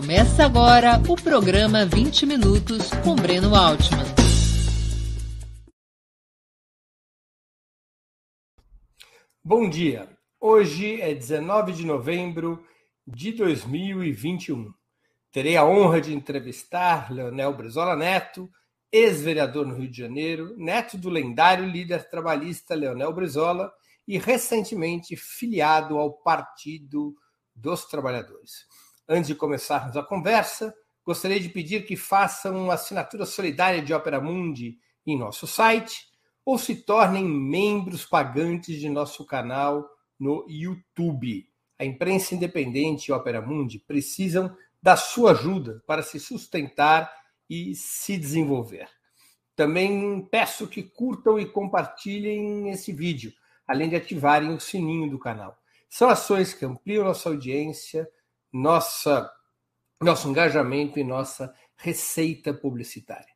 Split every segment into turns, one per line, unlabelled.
Começa agora o programa 20 Minutos com Breno Altman.
Bom dia. Hoje é 19 de novembro de 2021. Terei a honra de entrevistar Leonel Brizola Neto, ex-vereador no Rio de Janeiro, neto do lendário líder trabalhista Leonel Brizola e recentemente filiado ao Partido dos Trabalhadores. Antes de começarmos a conversa, gostaria de pedir que façam uma assinatura solidária de Opera Mundi em nosso site ou se tornem membros pagantes de nosso canal no YouTube. A imprensa independente e Opera Mundi precisam da sua ajuda para se sustentar e se desenvolver. Também peço que curtam e compartilhem esse vídeo, além de ativarem o sininho do canal. São ações que ampliam nossa audiência, nossa, nosso engajamento e nossa receita publicitária.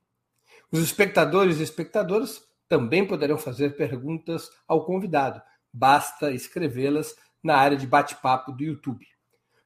Os espectadores e espectadoras também poderão fazer perguntas ao convidado. Basta escrevê-las na área de bate-papo do YouTube.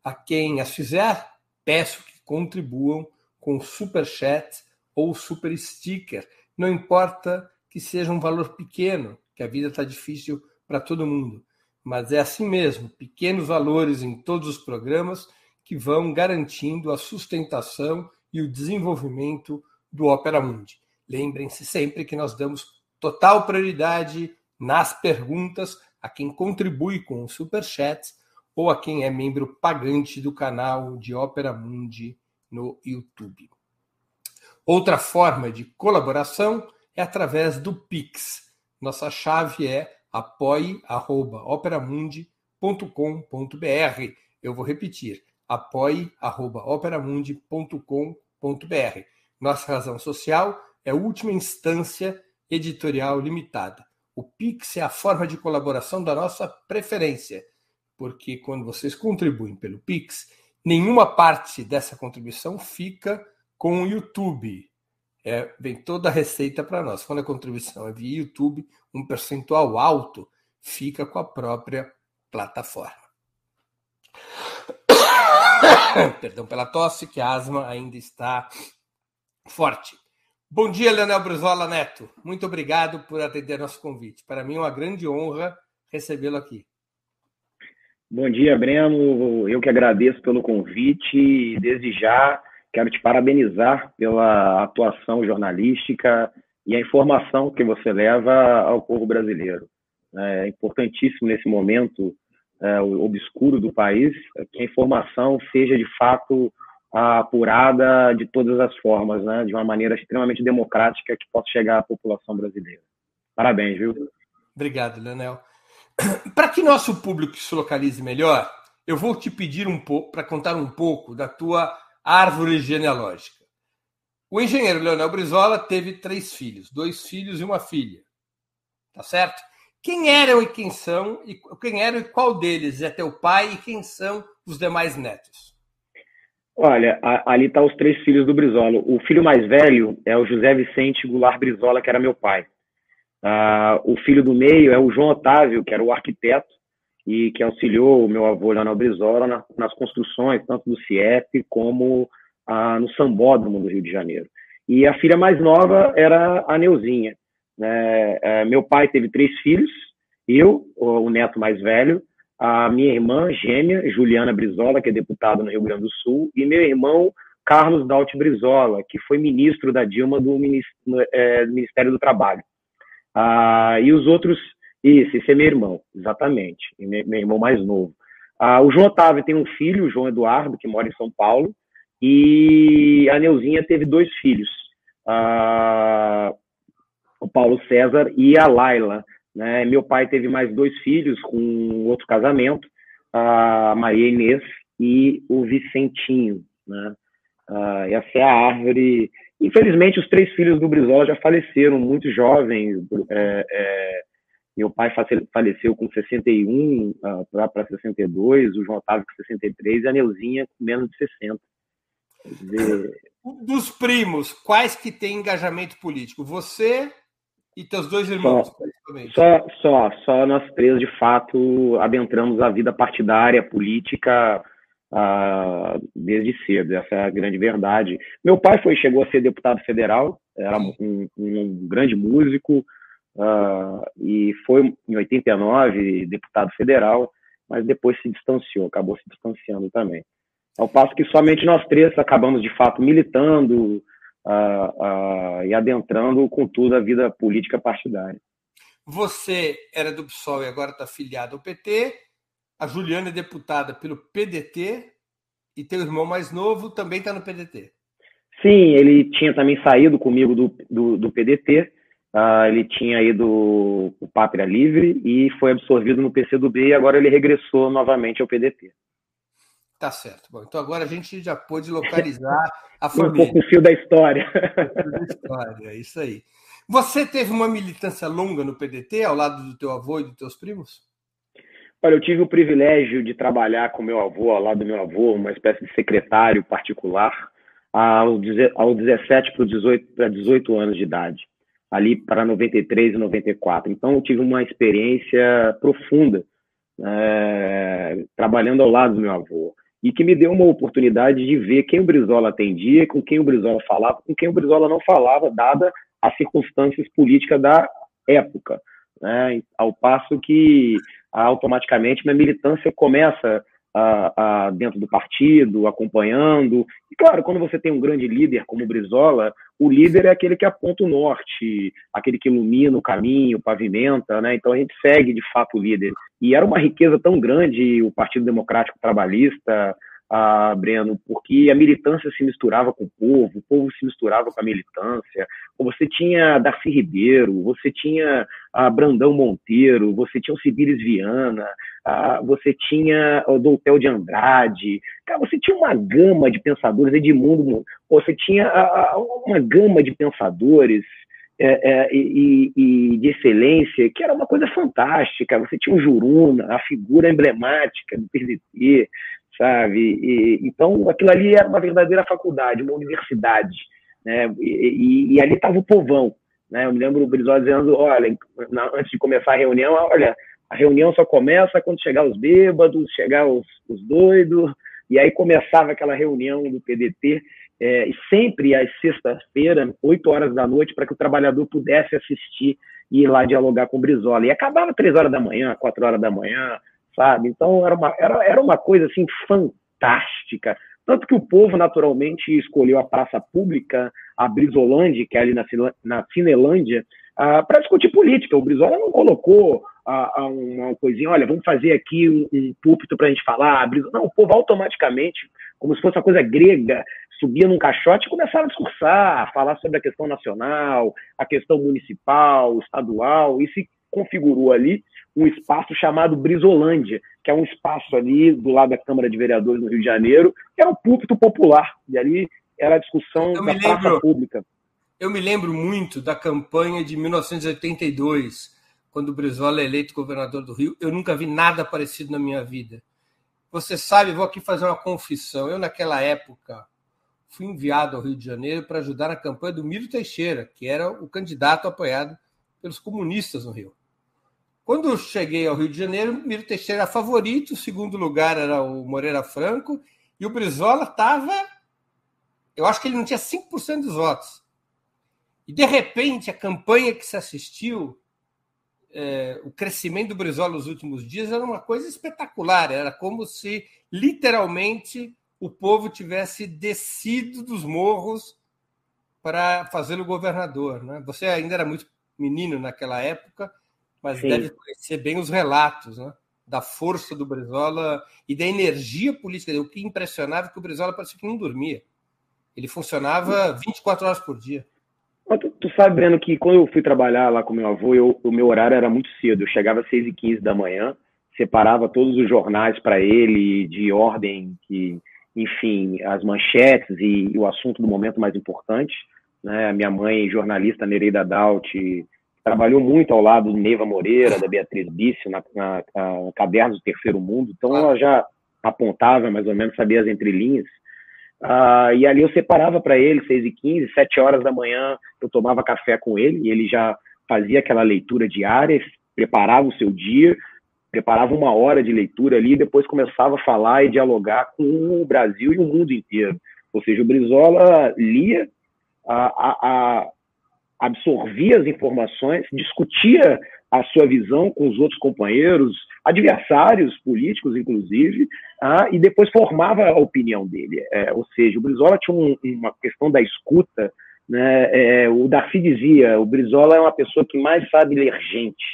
A quem as fizer, peço que contribuam com super chat ou super sticker. Não importa que seja um valor pequeno, que a vida está difícil para todo mundo. Mas é assim mesmo, pequenos valores em todos os programas que vão garantindo a sustentação e o desenvolvimento do Opera Mundi. Lembrem-se sempre que nós damos total prioridade nas perguntas a quem contribui com o Super Chat ou a quem é membro pagante do canal de Ópera Mundi no YouTube. Outra forma de colaboração é através do Pix. Nossa chave é apoie.operamundi.com.br. Eu vou repetir: apoie.operamundi.com.br. Nossa razão social é última instância editorial limitada. O Pix é a forma de colaboração da nossa preferência, porque quando vocês contribuem pelo Pix, nenhuma parte dessa contribuição fica com o YouTube. É, vem toda a receita para nós. Quando a contribuição é via YouTube, um percentual alto fica com a própria plataforma. Perdão pela tosse, que a asma ainda está forte. Bom dia, Leonel Brizola Neto. Muito obrigado por atender nosso convite. Para mim é uma grande honra recebê-lo aqui.
Bom dia, Breno. Eu que agradeço pelo convite e desde já quero te parabenizar pela atuação jornalística e a informação que você leva ao povo brasileiro. É importantíssimo nesse momento é, obscuro do país que a informação seja de fato apurada de todas as formas, né, de uma maneira extremamente democrática que possa chegar à população brasileira. Parabéns, viu?
Obrigado, Leonel. Para que nosso público se localize melhor, eu vou te pedir um pouco para contar um pouco da tua árvore genealógica. O engenheiro Leonel Brizola teve três filhos, dois filhos e uma filha. Tá certo? Quem eram e quem são, e quem eram e qual deles é teu pai e quem são os demais netos?
Olha, a, ali tá os três filhos do Brizola. O filho mais velho é o José Vicente Goulart Brizola, que era meu pai. Uh, o filho do meio é o João Otávio, que era o arquiteto e que auxiliou o meu avô Leonel Brizola na, nas construções, tanto do CIEP como uh, no Sambódromo do Rio de Janeiro. E a filha mais nova era a Neuzinha. Né? Uh, meu pai teve três filhos, eu, o neto mais velho, a minha irmã gêmea, Juliana Brizola, que é deputada no Rio Grande do Sul, e meu irmão Carlos Daut Brizola, que foi ministro da Dilma do é, Ministério do Trabalho. Ah, e os outros, isso, esse é meu irmão, exatamente, meu irmão mais novo. Ah, o João Otávio tem um filho, o João Eduardo, que mora em São Paulo, e a Neuzinha teve dois filhos, ah, o Paulo César e a Laila. Né? Meu pai teve mais dois filhos com outro casamento, a Maria Inês e o Vicentinho. Né? Uh, essa é a árvore. Infelizmente, os três filhos do Brizola já faleceram muito jovens. É, é, meu pai faleceu com 61 uh, para 62, o João Otávio com 63 e a Neuzinha com menos de 60.
Dizer... Dos primos, quais que têm engajamento político? Você, e teus dois irmãos,
só, Só, só, só nós três, de fato, adentramos a vida partidária, política, uh, desde cedo. Essa é a grande verdade. Meu pai foi chegou a ser deputado federal, era um, um grande músico uh, e foi em 89 deputado federal, mas depois se distanciou, acabou se distanciando também. Ao passo que somente nós três acabamos de fato militando e adentrando com tudo a vida política partidária.
Você era do PSOL e agora está filiado ao PT. A Juliana é deputada pelo PDT e teu irmão mais novo também está no PDT.
Sim, ele tinha também saído comigo do, do, do PDT. Uh, ah, ele tinha ido o Pátria Livre e foi absorvido no PCdoB e agora ele regressou novamente ao PDT.
Tá certo. Bom, então agora a gente já pôde localizar a família.
Um pouco o fio da história.
da história, é isso aí. Você teve uma militância longa no PDT, ao lado do teu avô e dos teus primos?
Olha, eu tive o privilégio de trabalhar com meu avô, ao lado do meu avô, uma espécie de secretário particular, aos 17 para 18, 18 anos de idade, ali para 93 e 94. Então, eu tive uma experiência profunda é, trabalhando ao lado do meu avô e que me deu uma oportunidade de ver quem o Brizola atendia, com quem o Brizola falava, com quem o Brizola não falava, dada as circunstâncias políticas da época. Né? Ao passo que automaticamente minha militância começa dentro do partido, acompanhando. E claro, quando você tem um grande líder como o Brizola, o líder é aquele que aponta o norte, aquele que ilumina o caminho, pavimenta, né? Então a gente segue de fato o líder. E era uma riqueza tão grande o Partido Democrático Trabalhista, ah, Breno, porque a militância se misturava com o povo, o povo se misturava com a militância. Você tinha Darcy Ribeiro, você tinha ah, Brandão Monteiro, você tinha o Cibiris Viana, ah, você tinha o Doutel de Andrade, cara, você tinha uma gama de pensadores, Edmundo, você tinha uma gama de pensadores é, é, e, e, de excelência, que era uma coisa fantástica. Você tinha o Juruna, a figura emblemática do PDT, sabe? E, então, aquilo ali era uma verdadeira faculdade, uma universidade, né? E, e ali estava o povão, né? Eu me lembro o Brizola dizendo, olha, na, antes de começar a reunião, olha, a reunião só começa quando chegar os bêbados, chegar os, os doidos, e aí começava aquela reunião do PDT, é, sempre às sextas-feiras, 8 horas da noite, para que o trabalhador pudesse assistir e ir lá dialogar com o Brizola. E acabava três horas da manhã, quatro horas da manhã, sabe? Então era uma, era, era uma coisa assim fantástica. Tanto que o povo naturalmente escolheu a praça pública, a Brizolândia, que é ali na, na Cinelândia, uh, para discutir política. O Brizola não colocou uh, uma coisinha, olha, vamos fazer aqui um, um púlpito para a gente falar. Não, o povo automaticamente, como se fosse uma coisa grega, subia num caixote e começava a discursar, a falar sobre a questão nacional, a questão municipal, estadual, e se configurou ali um espaço chamado Brisolândia, que é um espaço ali do lado da Câmara de Vereadores no Rio de Janeiro, que era um púlpito popular, e ali era a discussão eu da praça pública.
Eu me lembro muito da campanha de 1982, quando o Brizola é eleito governador do Rio. Eu nunca vi nada parecido na minha vida. Você sabe, vou aqui fazer uma confissão. Eu, naquela época, fui enviado ao Rio de Janeiro para ajudar na campanha do Miro Teixeira, que era o candidato apoiado pelos comunistas no Rio. Quando cheguei ao Rio de Janeiro, Miro Teixeira era favorito, o segundo lugar era o Moreira Franco, e o Brizola estava. Eu acho que ele não tinha 5% dos votos. E, de repente, a campanha que se assistiu, é, o crescimento do Brizola nos últimos dias era uma coisa espetacular. Era como se, literalmente, o povo tivesse descido dos morros para fazê-lo governador. Né? Você ainda era muito menino naquela época, mas Sim. deve conhecer bem os relatos né? da força do Brizola e da energia política. O que impressionava é que o Brizola parecia que não dormia. Ele funcionava 24 horas por dia.
Tu, tu sabe, Breno, que quando eu fui trabalhar lá com meu avô, eu, o meu horário era muito cedo. Eu chegava às 6h15 da manhã, separava todos os jornais para ele, de ordem que, enfim, as manchetes e, e, o assunto do momento mais importante. Né? A minha mãe, jornalista Nereida Daut, trabalhou muito ao lado do Neiva Moreira, da Beatriz Bício, na, na, na Cadernos do Terceiro Mundo, então ela já apontava mais ou menos, sabia as entrelinhas. Uh, e ali eu separava para ele, 6 e 15 7 horas da manhã, eu tomava café com ele, e ele já fazia aquela leitura diária, preparava o seu dia, preparava uma hora de leitura ali e depois começava a falar e dialogar com o Brasil e o mundo inteiro. Ou seja, o Brizola lia, a, a, a absorvia as informações, discutia a sua visão com os outros companheiros, adversários políticos, inclusive, ah, e depois formava a opinião dele. É, ou seja, o Brizola tinha um, uma questão da escuta. Né? É, o Darcy dizia: o Brizola é uma pessoa que mais sabe ler gente.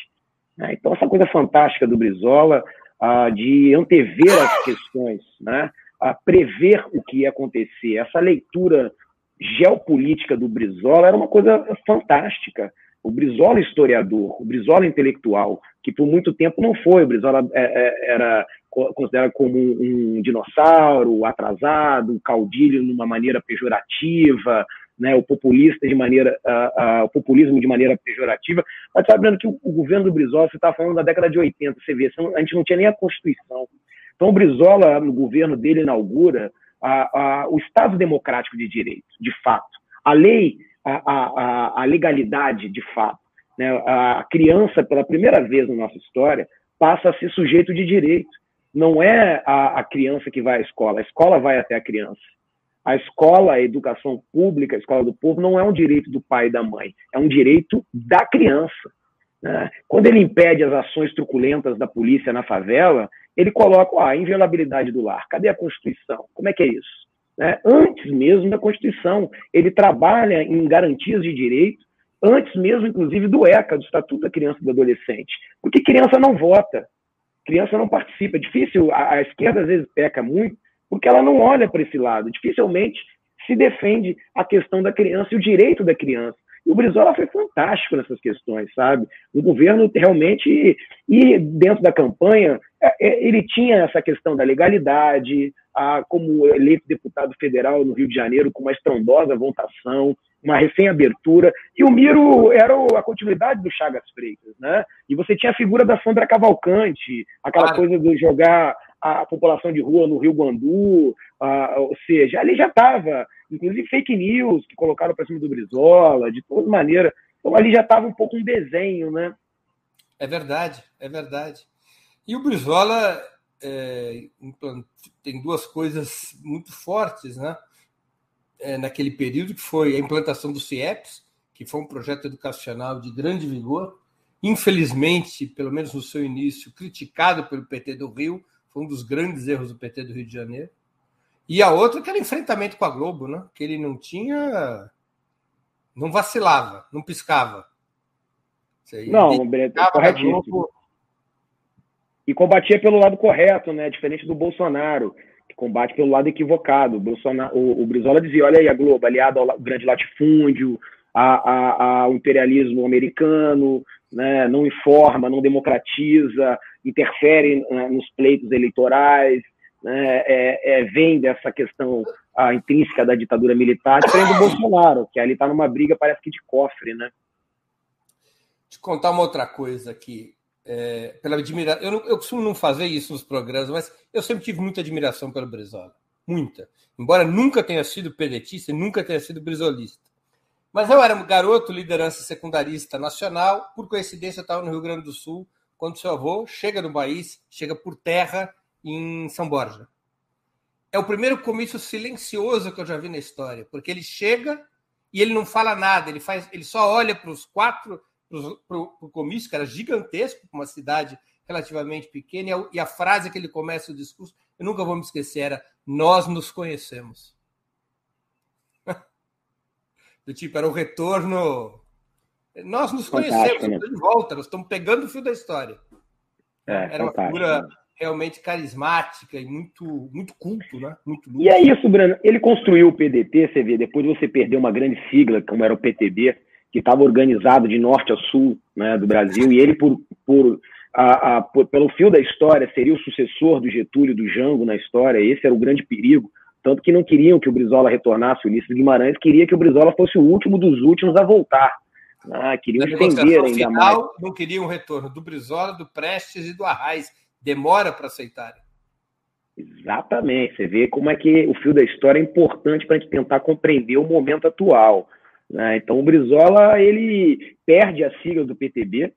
Né? Então, essa coisa fantástica do Brizola ah, de antever as questões, né? a prever o que ia acontecer, essa leitura geopolítica do Brizola era uma coisa fantástica. O Brizola historiador, o Brizola intelectual, que por muito tempo não foi. O Brizola é, é, era considerado como um, dinossauro, atrasado, caudilho numa maneira pejorativa, né, o populista de maneira, uh, uh, o populismo de maneira pejorativa. Mas sabendo que o, o, governo do Brizola, você está falando da década de 80, você vê, a gente não tinha nem a Constituição. Então o Brizola, no governo dele, inaugura uh, o Estado democrático de direito, de fato. A lei a, a, a legalidade de fato. Né? A criança, pela primeira vez na nossa história, passa a ser sujeito de direito. Não é a, a criança que vai à escola, a escola vai até a criança. A escola, a educação pública, a escola do povo, não é um direito do pai e da mãe, é um direito da criança. Né? Quando ele impede as ações truculentas da polícia na favela, ele coloca ah, a inviolabilidade do lar. Cadê a Constituição? Como é que é isso? né, antes mesmo da Constituição. Ele trabalha em garantias de direito, antes mesmo, inclusive, do ECA, do Estatuto da Criança e do Adolescente. Porque criança não vota, criança não participa. É difícil, a, a esquerda às vezes peca muito, porque ela não olha para esse lado. Dificilmente se defende a questão da criança e o direito da criança. E o Brizola foi fantástico nessas questões, sabe? O governo realmente, e dentro da campanha, é, é, ele tinha essa questão da legalidade, a, como eleito deputado federal no Rio de Janeiro, com uma estrondosa votação, uma recém-abertura, e o Miro era a continuidade do Chagas Freitas, né? E você tinha a figura da Sandra Cavalcante, aquela claro. coisa de jogar a população de rua no Rio Guandu, ou seja, ali já estava, inclusive fake news que colocaram para cima do Brizola, de toda maneira, então ali já estava um pouco um desenho, né?
É verdade, é verdade. E o Brizola é, tem duas coisas muito fortes né? É, naquele período, que foi a implantação do CIEPS, que foi um projeto educacional de grande vigor, infelizmente, pelo menos no seu início, criticado pelo PT do Rio, foi um dos grandes erros do PT do Rio de Janeiro. E a outra que era enfrentamento com a Globo, né? que ele não tinha. não vacilava, não piscava.
Não, Breto, corretíssimo e combatia pelo lado correto, né? Diferente do Bolsonaro, que combate pelo lado equivocado. O, Bolsonaro, o, o Brizola dizia: olha aí a Globo, aliado ao grande latifúndio, a, a, ao imperialismo americano, né? não informa, não democratiza, interfere né, nos pleitos eleitorais, né? é, é, vem dessa questão a, intrínseca da ditadura militar, diferente do Bolsonaro, que ali está numa briga, parece que de cofre, né?
Te contar uma outra coisa aqui é, pela admiração. Eu, eu costumo não fazer isso nos programas, mas eu sempre tive muita admiração pelo Brizola. Muita. Embora nunca tenha sido pedetista e nunca tenha sido brizolista. Mas eu era um garoto, liderança secundarista nacional. Por coincidência, eu estava no Rio Grande do Sul, quando seu avô chega no país, chega por terra em São Borja. É o primeiro comício silencioso que eu já vi na história, porque ele chega e ele não fala nada, ele faz, ele só olha para os quatro para o comício, que era gigantesco, uma cidade relativamente pequena, e a, e a, frase que ele começa o discurso, eu nunca vou me esquecer, era nós nos conhecemos. Do tipo, era o retorno. Nós nos conhecemos, né? de volta, nós estamos pegando o fio da história. É, era uma figura né? Realmente carismática e muito, muito culto, né? Muito
e é isso, Breno. Ele construiu o PDT, você vê, depois você perdeu uma grande sigla, como era o PTB, que estava organizado de norte a sul né, do Brasil, e ele, por, por, a, a, por, pelo fio da história, seria o sucessor do Getúlio do Jango na história, esse era o grande perigo, tanto que não queriam que o Brizola retornasse, o Ulisses Guimarães queria que o Brizola fosse o último dos últimos a voltar. Ah, queriam estender ainda final, mais.
Não queriam o retorno do Brizola, do Prestes e do Arraes. Demora para aceitarem.
Exatamente. Você vê como é que o fio da história é importante para a gente tentar compreender o momento atual. Né? Então o Brizola ele perde a sigla do PTB,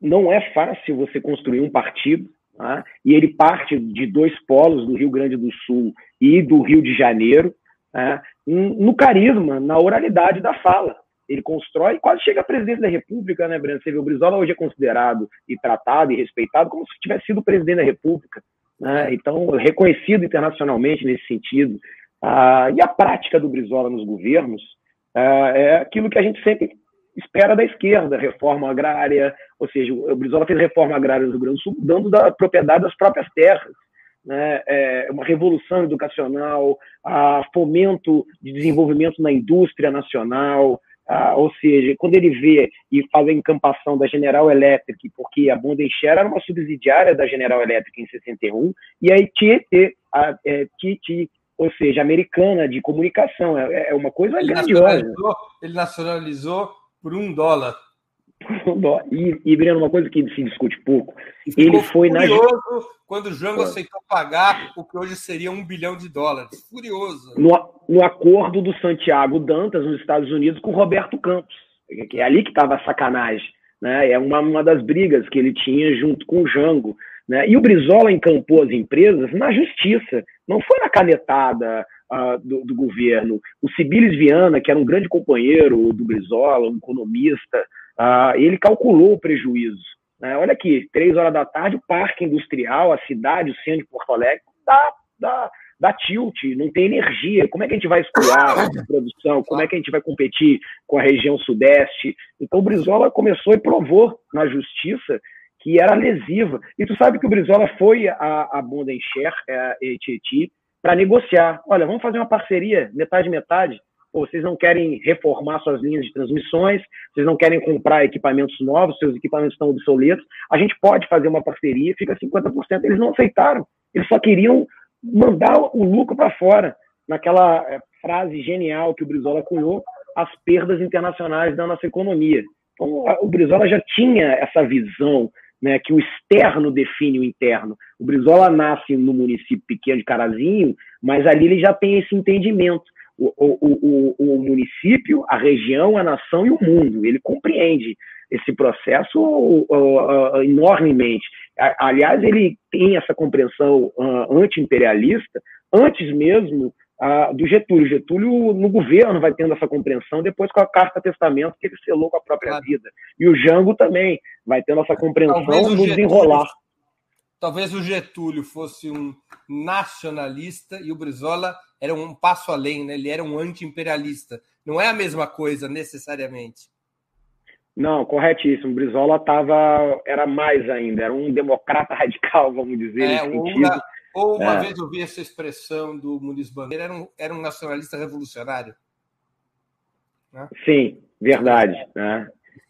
não é fácil você construir um partido, tá? e ele parte de dois polos, do Rio Grande do Sul e do Rio de Janeiro, tá? no carisma, na oralidade da fala. Ele constrói quase chega a presidente da República, né, Breno? Você vê, o Brizola hoje é considerado e tratado e respeitado como se tivesse sido presidente da República. Né? Então, reconhecido internacionalmente nesse sentido. Ah, e a prática do Brizola nos governos ah, é aquilo que a gente sempre espera da esquerda, reforma agrária, ou seja, o Brizola fez reforma agrária no Rio Grande do Sul, dando da propriedade das próprias terras, né, é uma revolução educacional, a fomento de desenvolvimento na indústria nacional, a, ou seja, quando ele vê e faz a encampação da General Electric, porque a Bondenshare era uma subsidiária da General Electric em 61, e a ITT, a, é, TT, ou seja, americana de comunicação, é, é uma coisa ele grandiosa.
Nacionalizou, ele nacionalizou por um dólar.
E, e Breno, uma coisa que se discute pouco, ele foi
furioso na... quando o Jango é. aceitou pagar o que hoje seria um bilhão de dólares. Furioso.
No, no acordo do Santiago Dantas, nos Estados Unidos, com Roberto Campos. É ali que estava a sacanagem. Né? É uma, uma das brigas que ele tinha junto com o Jango. Né? E o Brizola encampou as empresas na justiça, não foi na canetada uh, do, do, governo. O Sibilis Viana, que era um grande companheiro do Brizola, um economista, uh, ele calculou o prejuízo. Né? Olha aqui, três horas da tarde, o parque industrial, a cidade, o centro de Porto Alegre, dá, dá, dá tilt, não tem energia. Como é que a gente vai escoar a produção? Como é que a gente vai competir com a região sudeste? Então o Brizola começou e provou na justiça que era lesiva. E tu sabe que o Brizola foi a, a Bondenshare, a AT&T, para negociar. Olha, vamos fazer uma parceria, metade metade. Vocês não querem reformar suas linhas de transmissões, vocês não querem comprar equipamentos novos, seus equipamentos estão obsoletos. A gente pode fazer uma parceria, fica 50%. Eles não aceitaram. Eles só queriam mandar o lucro para fora. Naquela eh, frase genial que o Brizola cunhou, as perdas internacionais da nossa economia. Então, o Brizola já tinha essa visão né, que o externo define o interno. O Brizola nasce no município pequeno de Carazinho, mas ali ele já tem esse entendimento. O, o, o, o município, a região, a nação e o mundo. Ele compreende esse processo uh, uh, enormemente. Aliás, ele tem essa compreensão uh, anti-imperialista antes mesmo do Getúlio. Getúlio, no governo, vai tendo essa compreensão, depois com a Carta Testamento, que ele selou com a própria claro. vida. E o Jango também vai tendo essa compreensão no Getúlio, desenrolar.
Talvez o Getúlio fosse um nacionalista e o Brizola era um passo além, né? ele era um anti-imperialista. Não é a mesma coisa, necessariamente.
Não, corretíssimo. O Brizola tava, era mais ainda, era um democrata radical, vamos dizer. É,
uma, ou uma é. vez eu vi essa expressão do Muniz Bandeira, era um, era um nacionalista revolucionário.
Né? Sim, verdade. Né?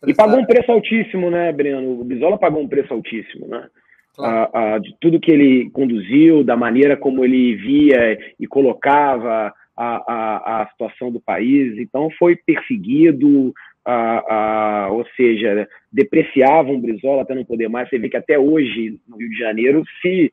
E pagou um preço altíssimo, né, Breno? O Bisola pagou um preço altíssimo, né? A, a, de tudo que ele conduziu, da maneira como ele via e colocava a, a, situação do país. Então, foi perseguido, ou seja, depreciavam Brizola até não poder mais. Você vê que até hoje, no Rio de Janeiro, se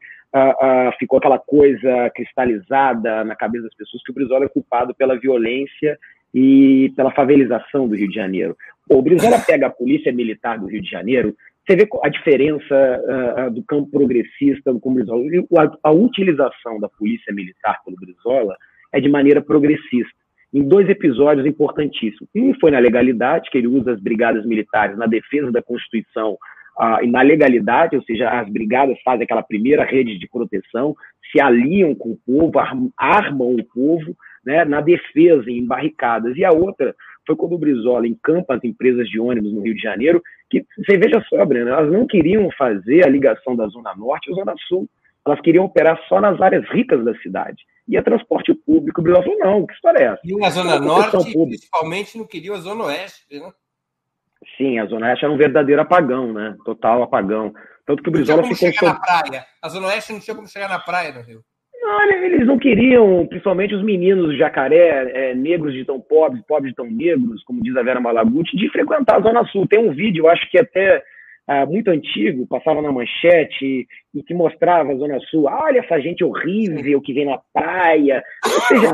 ficou aquela coisa cristalizada na cabeça das pessoas que o Brizola é culpado pela violência e pela favelização do Rio de Janeiro. o Brizola pega a polícia militar do Rio de Janeiro, você vê a diferença uh, do campo progressista com Brizola. A, a utilização da polícia militar pelo Brizola é de maneira progressista em dois episódios importantíssimos. Um foi na legalidade, que ele usa as brigadas militares na defesa da Constituição ah, na legalidade, ou seja, as brigadas fazem aquela primeira rede de proteção, se aliam com o povo, armam o povo né, na defesa, em barricadas. E a outra foi quando o Brizola encampa as empresas de ônibus no Rio de Janeiro, que você veja só, Breno, elas não queriam fazer a ligação da Zona Norte e Zona Sul. Elas queriam operar só nas áreas ricas da cidade. E a transporte público, o Brizola falou, não, que história é essa?
E na Zona Norte, pública. principalmente, não queriam a Zona Oeste, né?
Sim, a Zona Oeste era um verdadeiro apagão, né? Total apagão. Tanto que o Brizola
ficou. chegar na praia. A Zona Oeste não tinha como chegar na praia no Rio.
Não, eles não queriam, principalmente os meninos jacaré, é, negros de tão pobres, pobres de tão negros, como diz a Vera Malaguti, de frequentar a Zona Sul. Tem um vídeo, acho que até é, muito antigo, passava na manchete, e que mostrava a Zona Sul. olha essa gente horrível que vem na praia. Ou seja,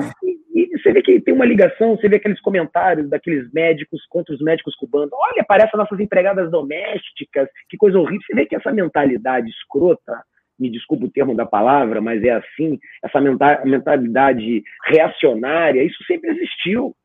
você vê que tem uma ligação, você vê aqueles comentários daqueles médicos contra os médicos cubanos. Olha, parece as nossas empregadas domésticas, que coisa horrível. Você vê que essa mentalidade escrota, me desculpa o termo da palavra, mas é assim, essa mentalidade reacionária, isso sempre existiu.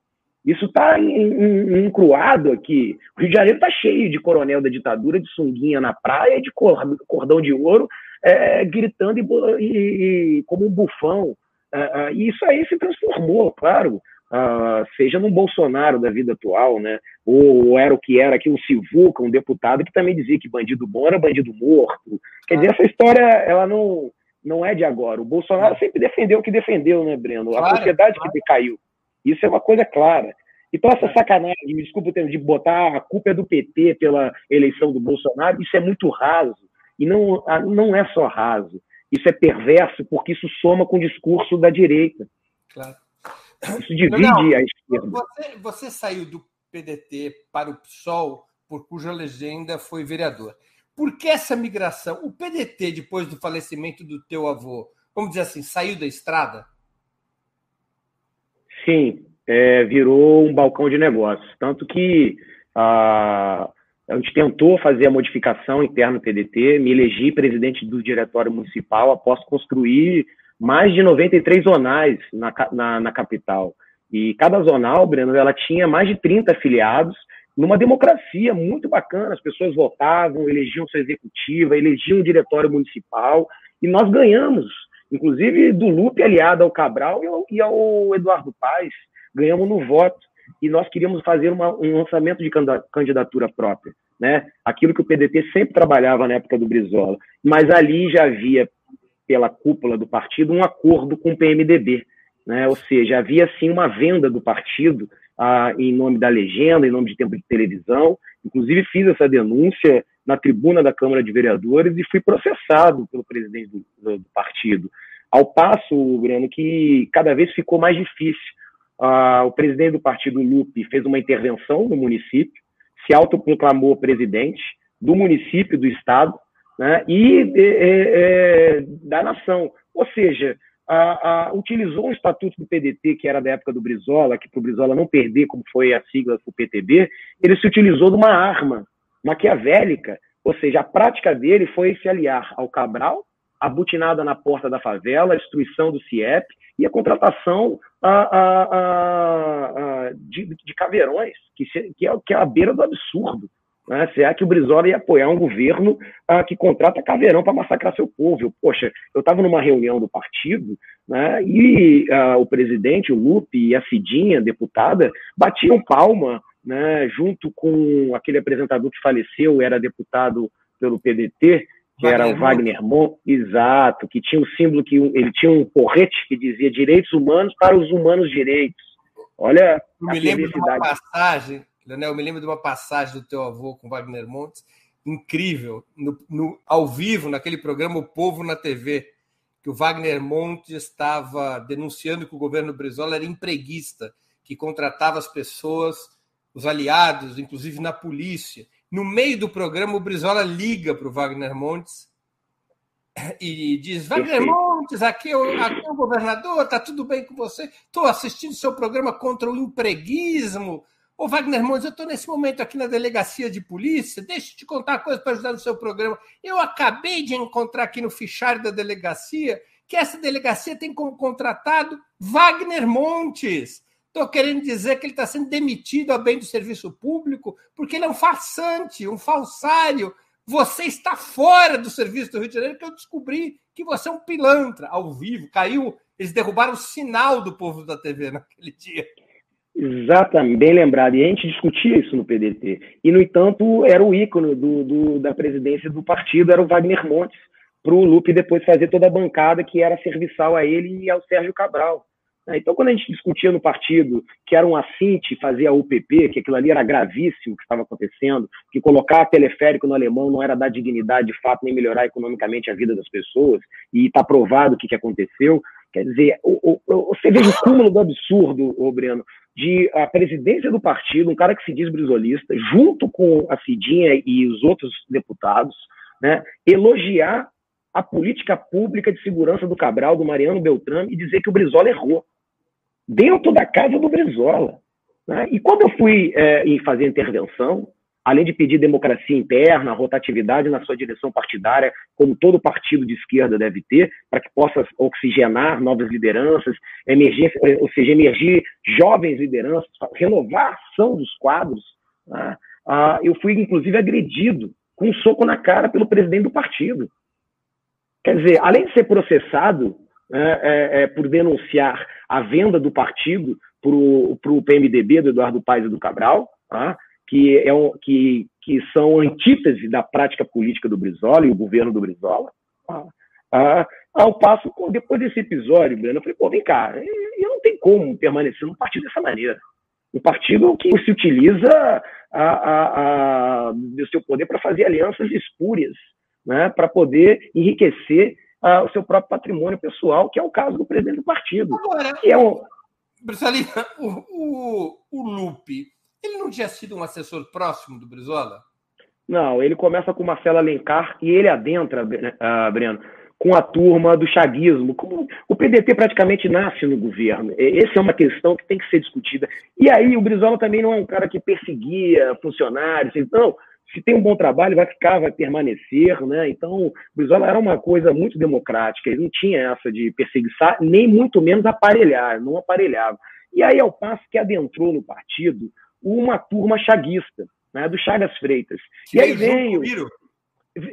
Isso está encruado aqui. O Rio de Janeiro está cheio de coronel da ditadura, de sunguinha na praia, de cordão de ouro, é, gritando e, e, como um bufão. É, é, e isso aí se transformou, claro, uh, seja no Bolsonaro da vida atual, né? Ou, era o que era aqui um Sivuca, um deputado que também dizia que bandido bom era bandido morto. Quer dizer, essa história ela não, não é de agora. O Bolsonaro sempre defendeu o que defendeu, né, Breno? A sociedade que decaiu. Isso é uma coisa clara. Então, essa sacanagem, me desculpa o termo, de botar a culpa é do PT pela eleição do Bolsonaro, isso é muito raso. E não, não é só raso. Isso é perverso porque isso soma com o discurso da direita. Claro. Isso divide não, a esquerda.
Você, você, saiu do PDT para o PSOL, por cuja legenda foi vereador. Por que essa migração? O PDT, depois do falecimento do teu avô, vamos dizer assim, saiu da estrada?
Sim, é, virou um balcão de negócios. Tanto que a, a gente tentou fazer a modificação interna do PDT, me elegi presidente do diretório municipal após construir mais de 93 zonais na, na, na capital. E cada zonal, Breno, ela tinha mais de 30 afiliados, numa democracia muito bacana. As pessoas votavam, elegiam sua executiva, elegiam o diretório municipal, e nós ganhamos, inclusive do Lupe aliado ao Cabral e ao, e ao Eduardo Paes, ganhamos no voto. E nós queríamos fazer uma, um lançamento de candidatura própria. Né? Aquilo que o PDT sempre trabalhava na época do Brizola. Mas ali já havia pela cúpula do partido um acordo com o PMDB, né? ou seja, havia sim uma venda do partido ah, em nome da legenda, em nome de tempo de televisão. Inclusive fiz essa denúncia na tribuna da Câmara de Vereadores e fui processado pelo presidente do, do, do partido. Ao passo, Breno, que cada vez ficou mais difícil. Ah, o presidente do partido, Lupe, fez uma intervenção no município, se autoproclamou presidente do município, do estado, né, e é, é, da nação. Ou seja, a, a, utilizou o estatuto do PDT, que era da época do Brizola, que para o Brizola não perder, como foi a sigla do PTB, ele se utilizou de uma arma maquiavélica, ou seja, a prática dele foi se aliar ao Cabral, a butinada na porta da favela, a destruição do CIEP e a contratação a, de, de, caveirões, que, que, é, que é a beira do absurdo. Né? Se é que o Brizola ia apoiar um governo ah, que contrata caveirão para massacrar seu povo. Eu, poxa, eu estava numa reunião do partido né, e ah, o presidente, o Lupe e a Cidinha, deputada, batiam palma né, junto com aquele apresentador que faleceu, era deputado pelo PDT, que Wagner era o Wagner Mon, exato, que tinha o um símbolo que ele tinha um porrete que dizia direitos humanos para os humanos direitos. Olha,
eu me lembro de uma passagem Leonel, eu me lembro de uma passagem do teu avô com Wagner Montes, incrível, no, no, ao vivo, naquele programa O Povo na TV, que o Wagner Montes estava denunciando que o governo Brizola era empreguista, que contratava as pessoas, os aliados, inclusive na polícia. No meio do programa, o Brizola liga para o Wagner Montes e diz: Wagner Montes, aqui é, o, aqui é o governador, está tudo bem com você? Estou assistindo seu programa contra o empreguismo. Ô, Wagner Montes, eu estou nesse momento aqui na delegacia de polícia. Deixa eu te contar uma coisa para ajudar no seu programa. Eu acabei de encontrar aqui no fichário da delegacia que essa delegacia tem como contratado Wagner Montes. Estou querendo dizer que ele está sendo demitido a bem do serviço público porque ele é um farsante, um falsário. Você está fora do serviço do Rio de Janeiro, que eu descobri que você é um pilantra ao vivo. Caiu, eles derrubaram o sinal do povo da TV naquele dia.
Exatamente, bem lembrado. E a gente discutia isso no PDT. E, no entanto, era o ícone do, do da presidência do partido, era o Wagner Montes, para o Lupe depois fazer toda a bancada que era serviçal a ele e ao Sérgio Cabral. Né? Então, quando a gente discutia no partido que era um assinte fazer a UPP, que aquilo ali era gravíssimo que estava acontecendo, que colocar teleférico no alemão não era dar dignidade de fato, nem melhorar economicamente a vida das pessoas, e está provado o que, que aconteceu. Quer dizer, o, o, você veja o cúmulo do absurdo, ô Breno, de a presidência do partido, um cara que se diz brisolista, junto com a Cidinha e os outros deputados, né, elogiar a política pública de segurança do Cabral, do Mariano Beltrame, e dizer que o Brizola errou. dentro da casa do Brizola. Né? E quando eu fui é, fazer intervenção, além de pedir democracia interna, rotatividade na sua direção partidária, como todo partido de esquerda deve ter, para que possa oxigenar novas lideranças, emergência, ou seja, emergir jovens lideranças, renovar a ação dos quadros. Né? Ah, eu fui, inclusive, agredido com um soco na cara pelo presidente do partido. Quer dizer, além de ser processado né, é, é, por denunciar a venda do partido para o PMDB do Eduardo Paes e do Cabral, tá? Que, é um, que, que são antítese da prática política do Brizola e o governo do Brizola. Tá? Ah, ao passo, depois desse episódio, Breno, eu falei, pô, vem cá, eu não tem como permanecer num partido dessa maneira. Um partido que se utiliza a, a, a, do seu poder para fazer alianças espúrias, né, para poder enriquecer o seu próprio patrimônio pessoal, que é o caso do presidente do partido.
Agora,
que é um...
O, o, o Lupe, ele não tinha sido um assessor próximo do Brizola?
Não, ele começa com Marcelo Alencar e ele adentra, uh, Breno, com a turma do chaguismo. O PDT praticamente nasce no governo. Essa é uma questão que tem que ser discutida. E aí, o Brizola também não é um cara que perseguia funcionários. Então, se tem um bom trabalho, vai ficar, vai permanecer, né? Então, o Brizola era uma coisa muito democrática, ele não tinha essa de perseguição, nem muito menos aparelhar, não aparelhava. E aí, ao passo que adentrou no partido uma turma chaguista, né, do Chagas Freitas.
Que
e aí
veio.
veio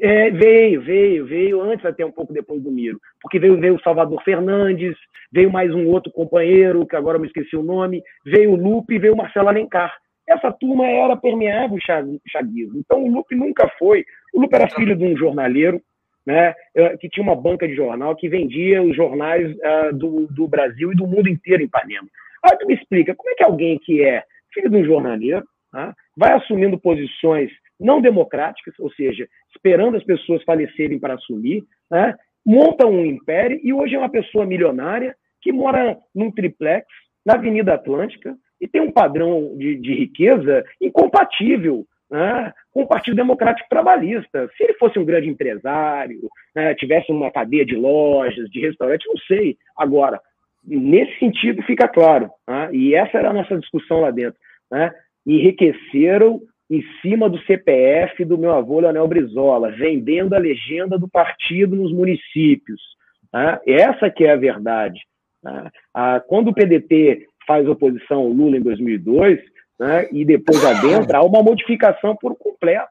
é, veio, veio, veio antes até um pouco depois do Miro, porque veio, veio o Salvador Fernandes, veio mais um outro companheiro, que agora eu me esqueci o nome, veio o Lupe e veio o Marcelo Alencar essa turma era permeável o chaguismo. Então o Lupe nunca foi. O Lupe era filho de um jornaleiro, né, eh, que tinha uma banca de jornal que vendia os jornais uh, do, do Brasil e do mundo inteiro em Ipanema. Aí tu me explica, como é que alguém que é filho de um jornaleiro né, vai assumindo posições não democráticas, ou seja, esperando as pessoas falecerem para assumir, né, monta um império e hoje é uma pessoa milionária que mora num triplex na Avenida Atlântica, e tem um padrão de, de riqueza incompatível né, com o Partido Democrático Trabalhista. Se ele fosse um grande empresário, né, tivesse uma cadeia de lojas, de restaurantes, não sei. Agora, nesse sentido fica claro, né, e essa era a nossa discussão lá dentro, né, enriqueceram em cima do CPF do meu avô Leonel Brizola, vendendo a legenda do partido nos municípios. Né? Essa que é a verdade. Ah, quando o PDT faz oposição ao Lula em 2002, né, e depois adentra, há uma modificação por completo.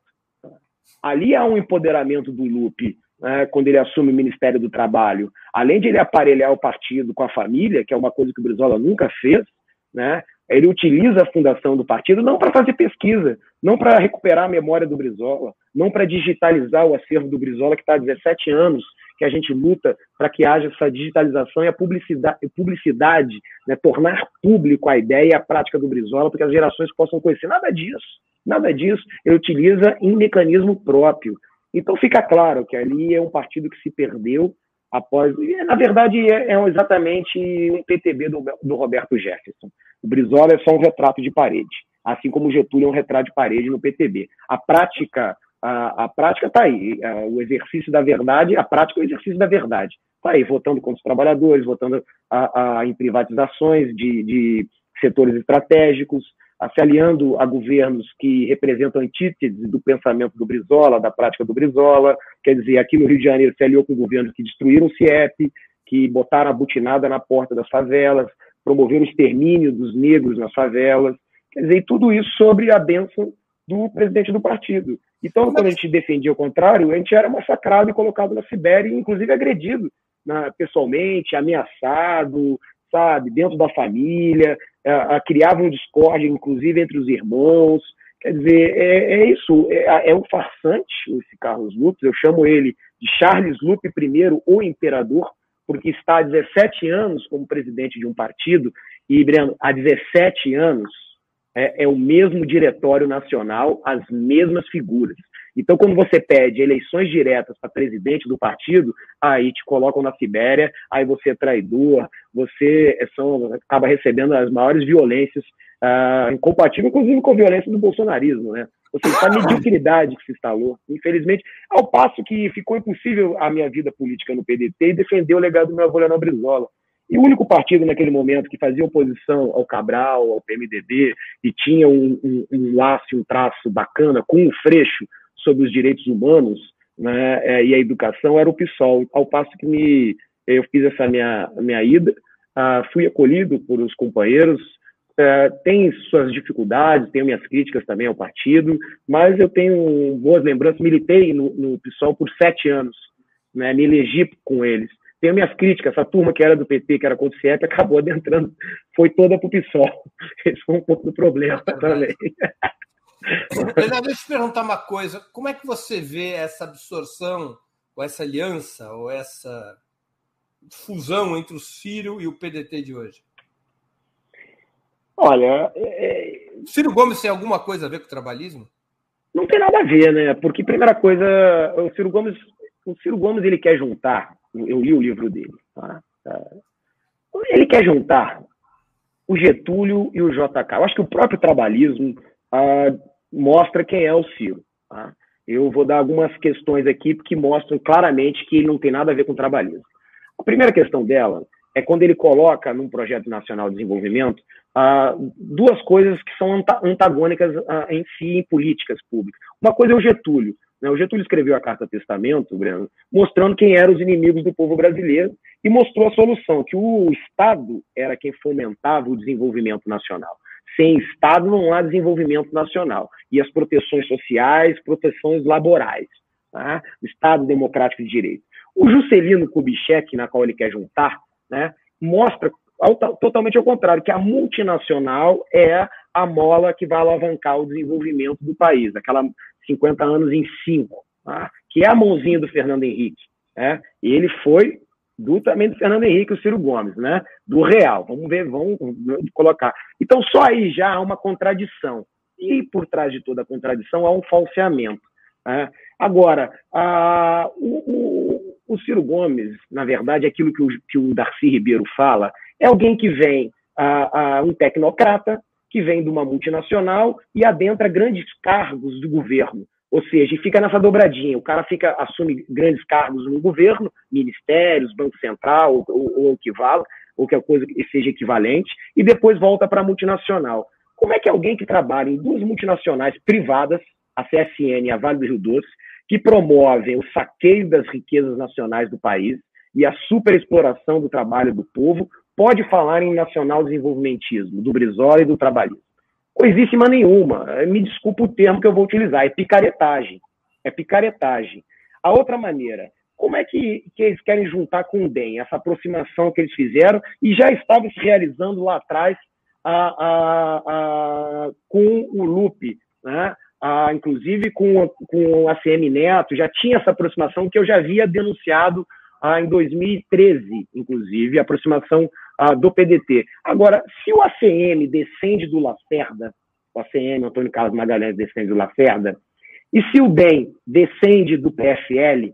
Ali há um empoderamento do Lupe, né, quando ele assume o Ministério do Trabalho. Além de ele aparelhar o partido com a família, que é uma coisa que o Brizola nunca fez, né, ele utiliza a fundação do partido não para fazer pesquisa, não para recuperar a memória do Brizola, não para digitalizar o acervo do Brizola, que está há 17 anos que a gente luta para que haja essa digitalização e a publicidade, publicidade né, tornar público a ideia e a prática do Brizola, para que as gerações possam conhecer. Nada disso, nada disso. Ele utiliza em mecanismo próprio. Então fica claro que ali é um partido que se perdeu após. Na verdade, é, é exatamente um PTB do, do Roberto Jefferson. O Brizola é só um retrato de parede, assim como o Getúlio é um retrato de parede no PTB. A prática a, a prática está aí. A, o exercício da verdade, a prática é o exercício da verdade. Está aí, votando contra os trabalhadores, votando a, em privatizações de, de setores estratégicos, se aliando a governos que representam antíteses do pensamento do Brizola, da prática do Brizola. Quer dizer, aqui no Rio de Janeiro se aliou com governos que destruíram o CIEP, que botaram a butinada na porta das favelas, promoveram o extermínio dos negros nas favelas. Quer dizer, tudo isso sobre a bênção do presidente do partido. Então, quando a gente defendia o contrário, a gente era massacrado e colocado na Sibéria, inclusive agredido né, pessoalmente, ameaçado, sabe, dentro da família, criava um discórdia, inclusive, entre os irmãos. Quer dizer, é, é isso, é, é, um farsante, esse Carlos Lupes, eu chamo ele de Charles Lupe I, o imperador, porque está há 17 anos como presidente de um partido, e, Breno, há 17 anos é, é o mesmo diretório nacional, as mesmas figuras. Então, quando você pede eleições diretas para presidente do partido, aí te colocam na Sibéria, aí você é traidor, você é são, acaba recebendo as maiores violências, uh, incompatíveis, inclusive com a violência do bolsonarismo, né? Ou seja, a mediocridade que se instalou, infelizmente, ao passo que ficou impossível a minha vida política no PDT e defender o legado do meu avô Leonel Brizola. E o único partido naquele momento que fazia oposição ao Cabral, ao PMDB, e tinha um, um, um laço, um traço bacana, com um freixo sobre os direitos humanos né, é, e a educação, era o PSOL. Ao passo que me, eu fiz essa minha, minha ida, ah, fui acolhido por os companheiros, é, tem suas dificuldades, tenho minhas críticas também ao partido, mas eu tenho boas lembranças. Militei no, no PSOL por sete anos, né, me elegi com eles. Tenho minhas críticas, essa turma que era do PT, que era contra o CIEP, acabou adentrando, foi toda para o PSOL. Esse foi um pouco do problema também.
Renan, deixa eu te perguntar uma coisa. Como é que você vê essa absorção, ou essa aliança, ou essa fusão entre o Ciro e o PDT de hoje?
Olha. É...
Ciro Gomes tem alguma coisa a ver com o trabalhismo?
Não tem nada a ver, né? Porque, primeira coisa, o Ciro Gomes, o Ciro Gomes ele quer juntar. Eu li o livro dele. Tá? Ele quer juntar o Getúlio e o JK. Eu acho que o próprio trabalhismo ah, mostra quem é o Ciro. Tá? Eu vou dar algumas questões aqui que mostram claramente que ele não tem nada a ver com o trabalhismo. A primeira questão dela é quando ele coloca num projeto nacional de desenvolvimento uh, duas coisas que são antagônicas uh, em si em políticas públicas. Uma coisa é o Getúlio. Né? O Getúlio escreveu a Carta Testamento, Breno, mostrando quem eram os inimigos do povo brasileiro e mostrou a solução, que o Estado era quem fomentava o desenvolvimento nacional. Sem Estado não há desenvolvimento nacional. E as proteções sociais, proteções laborais. Tá? O Estado democrático de direito. O Juscelino Kubitschek, na qual ele quer juntar, né, mostra totalmente ao contrário, que a multinacional é a mola que vai alavancar o desenvolvimento do país, aquela 50 anos em 5, tá? que é a mãozinha do Fernando Henrique. Né? Ele foi do também do Fernando Henrique, o Ciro Gomes, né? do real. Vamos ver, vamos colocar. Então, só aí já há uma contradição. E por trás de toda a contradição há um falseamento. Né? Agora, a, o, o, o, Ciro Gomes, na verdade, é aquilo que o, que o Darcy Ribeiro fala, é alguém que vem, a, a, um tecnocrata, que vem de uma multinacional e adentra grandes cargos do governo. Ou seja, fica nessa dobradinha. O cara fica assume grandes cargos no governo, ministérios, Banco Central, ou, ou, ou que vale, ou que a coisa seja equivalente, e depois volta para a multinacional. Como é que alguém que trabalha em duas multinacionais privadas, a CSN e a Vale do Rio Doce, que promovem o saqueio das riquezas nacionais do país e a superexploração do trabalho do povo, pode falar em nacional desenvolvimentismo, do Brizola e do trabalhismo. Coisíssima nenhuma. Me desculpa o termo que eu vou utilizar, é picaretagem. É picaretagem. A outra maneira, como é que, que eles querem juntar com o DEM, essa aproximação que eles fizeram e já estava se realizando lá atrás a, a, a, com o LUP, né? inclusive com, com o ACM Neto, já tinha essa aproximação que eu já havia denunciado ah, em 2013, inclusive, a aproximação do PDT. Agora, se o ACM descende do Lacerda, o ACM, Antônio Carlos Magalhães, descende do Lacerda, e se o DEM descende do PFL,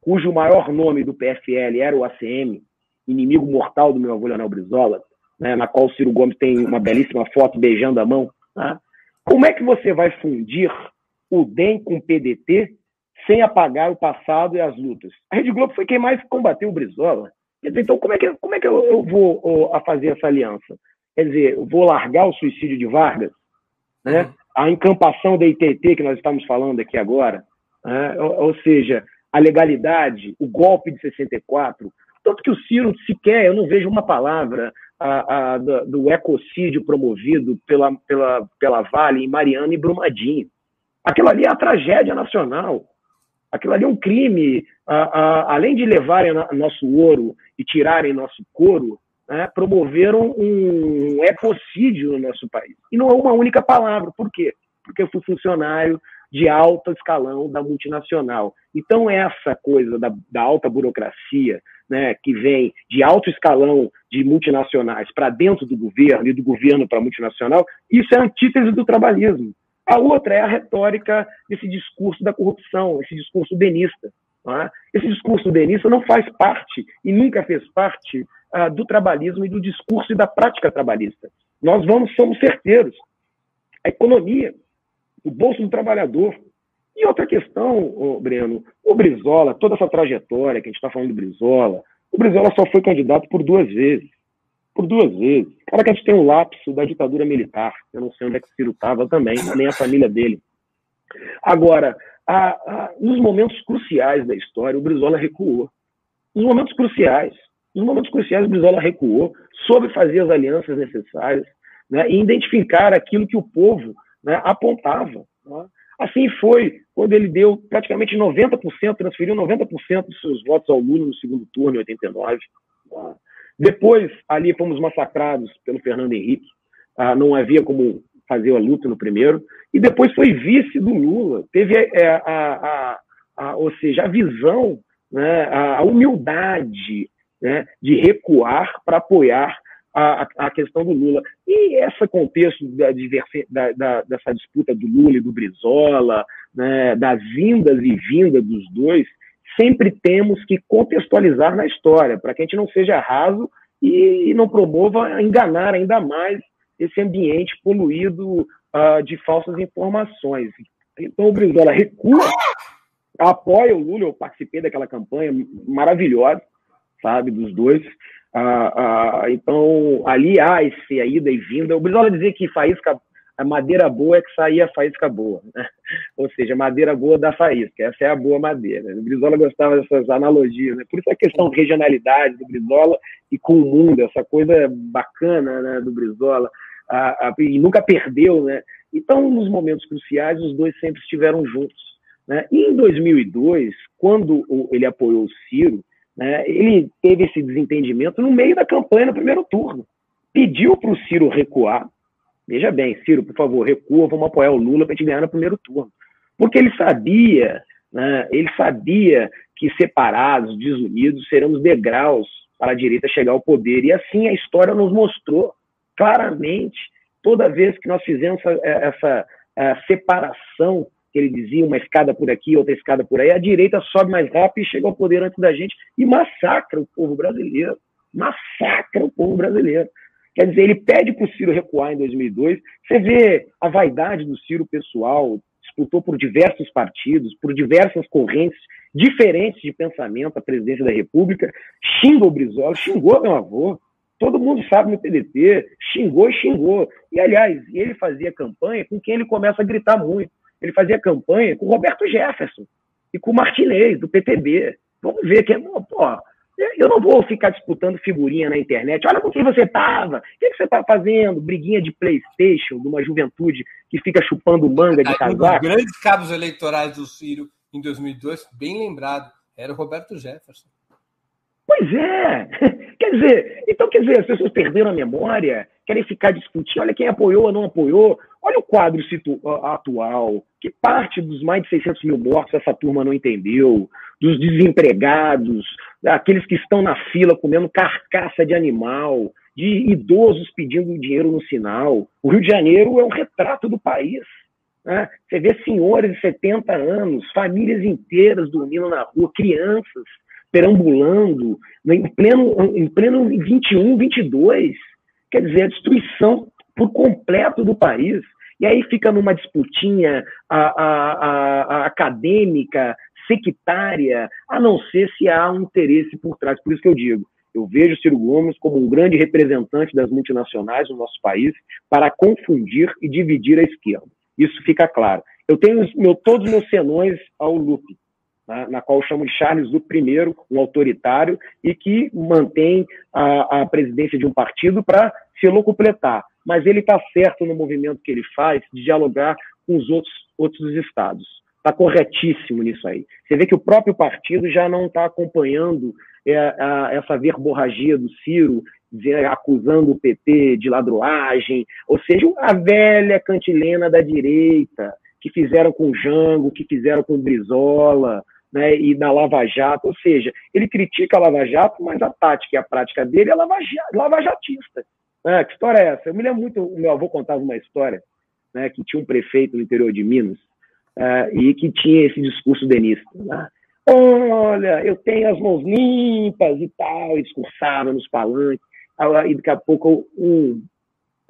cujo maior nome do PFL era o ACM, inimigo mortal do meu avô Leonel Brizola, né, na qual o Ciro Gomes tem uma belíssima foto beijando a mão, né, como é que você vai fundir o DEM com o PDT sem apagar o passado e as lutas. A Rede Globo foi quem mais combateu o Brizola. Então, como é que, como é que eu, eu vou a fazer essa aliança? Quer dizer, eu vou largar o suicídio de Vargas, né? A encampação da ITT que nós estamos falando aqui agora, né? ou, ou seja, a legalidade, o golpe de 64, tanto que o Ciro sequer, eu não vejo uma palavra a, a, do, do, ecocídio promovido pela, pela, pela Vale em Mariana e Brumadinho. Aquilo ali é a tragédia nacional. Aquilo ali é um crime. além de levarem nosso ouro e tirarem nosso couro, né, promoveram um ecocídio no nosso país. E não é uma única palavra. Por quê? Porque eu fui funcionário de alto escalão da multinacional. Então, essa coisa da, da alta burocracia, né, que vem de alto escalão de multinacionais para dentro do governo e do governo para multinacional, isso é antítese do trabalhismo. A outra é a retórica desse discurso da corrupção, esse discurso denista. É? Esse discurso denista não faz parte e nunca fez parte uh, do trabalhismo e do discurso e da prática trabalhista. Nós vamos, somos certeiros. A economia, o bolso do trabalhador. E outra questão, oh, Breno, o Brizola, toda essa trajetória que a gente está falando do Brizola, O Brizola só foi candidato por duas vezes. Por duas vezes. Cara que a gente tem um lapso da ditadura militar. Eu não sei onde é que o Ciro estava também, nem a família dele. Agora, a, a, nos momentos cruciais da história, o Brizola recuou. Nos momentos cruciais. Nos momentos cruciais, o Brizola recuou, soube fazer as alianças necessárias né, e identificar aquilo que o povo né, apontava. Né? Assim foi quando ele deu praticamente 90%, transferiu 90% dos seus votos ao Lula no segundo turno, em 89. Né? Depois, ali fomos massacrados pelo Fernando Henrique. Ah, não havia como fazer a luta no primeiro. E depois foi vice do Lula. Teve é, a, a, a, ou seja, a visão, né, a humildade né, de recuar para apoiar a, a, questão do Lula. E esse contexto da, da, da, dessa disputa do Lula e do Brizola, né, das vindas e vindas dos dois, sempre temos que contextualizar na história, para que a gente não seja raso e, não promova enganar ainda mais esse ambiente poluído uh, de falsas informações. Então o Brizola recua, apoia o Lula, eu participei daquela campanha maravilhosa, sabe, dos dois. Ah, ah, então, ali há esse ida e vinda. O Brizola dizia que faísca, a madeira boa é que saía a faísca boa. Né? Ou seja, madeira boa da faísca. Essa é a boa madeira. O Brizola gostava dessas analogias. Né? Por isso a questão de regionalidade do Brizola e com o mundo, essa coisa bacana né, do Brizola. Ah, e nunca perdeu. Né? Então, nos momentos cruciais, os dois sempre estiveram juntos. Né? E em 2002, quando ele apoiou o Ciro, né, ele teve esse desentendimento no meio da campanha no primeiro turno. Pediu para o Ciro recuar. Veja bem, Ciro, por favor, recua, vamos apoiar o Lula para a gente ganhar no primeiro turno. Porque ele sabia, né, ele sabia que separados, desunidos, seremos degraus para a direita chegar ao poder. E assim a história nos mostrou claramente, toda vez que nós fizemos essa, essa, essa separação que ele dizia, uma escada por aqui, outra escada por aí, a direita sobe mais rápido e chega ao poder antes da gente e massacra o povo brasileiro. Massacra o povo brasileiro. Quer dizer, ele pede para o Ciro recuar em 2002. Você vê a vaidade do Ciro pessoal, disputou por diversos partidos, por diversas correntes diferentes de pensamento a presidência da República, xinga o Brizola, xingou meu avô, todo mundo sabe no PDT, xingou e xingou. E, aliás, ele fazia campanha com quem ele começa a gritar muito ele fazia campanha com Roberto Jefferson e com Martinez, do PTB. Vamos ver que é. Pô, eu não vou ficar disputando figurinha na internet. Olha com quem você estava. O que, que você está fazendo? Briguinha de Playstation, de uma juventude que fica chupando manga de casaco. Um dos
grandes cabos eleitorais do Ciro em 2002, bem lembrado, era o Roberto Jefferson.
Pois é. Quer dizer, então quer dizer, as pessoas perderam a memória, querem ficar discutindo, olha quem apoiou ou não apoiou. Olha o quadro atual, que parte dos mais de 600 mil mortos essa turma não entendeu, dos desempregados, aqueles que estão na fila comendo carcaça de animal, de idosos pedindo dinheiro no sinal. O Rio de Janeiro é um retrato do país. Né? Você vê senhores de 70 anos, famílias inteiras dormindo na rua, crianças perambulando né, em pleno, em pleno 21, 22. Quer dizer, a destruição por completo do país. E aí fica numa disputinha a, a, a, acadêmica, sectária, a não ser se há um interesse por trás. Por isso que eu digo, eu vejo Ciro Gomes como um grande representante das multinacionais no nosso país para confundir e dividir a esquerda. Isso fica claro. Eu tenho meu, todos os meus senões ao Lupe, na, na, qual chamo de Charles I, um autoritário, e que mantém a, a presidência de um partido para se locupletar mas ele está certo no movimento que ele faz de dialogar com os outros, outros estados. Está corretíssimo nisso aí. Você vê que o próprio partido já não está acompanhando é, a, essa verborragia do Ciro, acusando o PT de ladroagem, ou seja, a velha cantilena da direita, que fizeram com o Jango, que fizeram com o Brizola, né, e na Lava Jato, ou seja, ele critica a Lava Jato, mas a tática e a prática dele é lavajatista. Ah, que história é essa? Eu me lembro muito, o meu avô contava uma história, né, que tinha um prefeito no interior de Minas uh, e que tinha esse discurso denista. Né? Olha, eu tenho as mãos limpas e tal, e discursava nos palanques. E daqui a pouco um,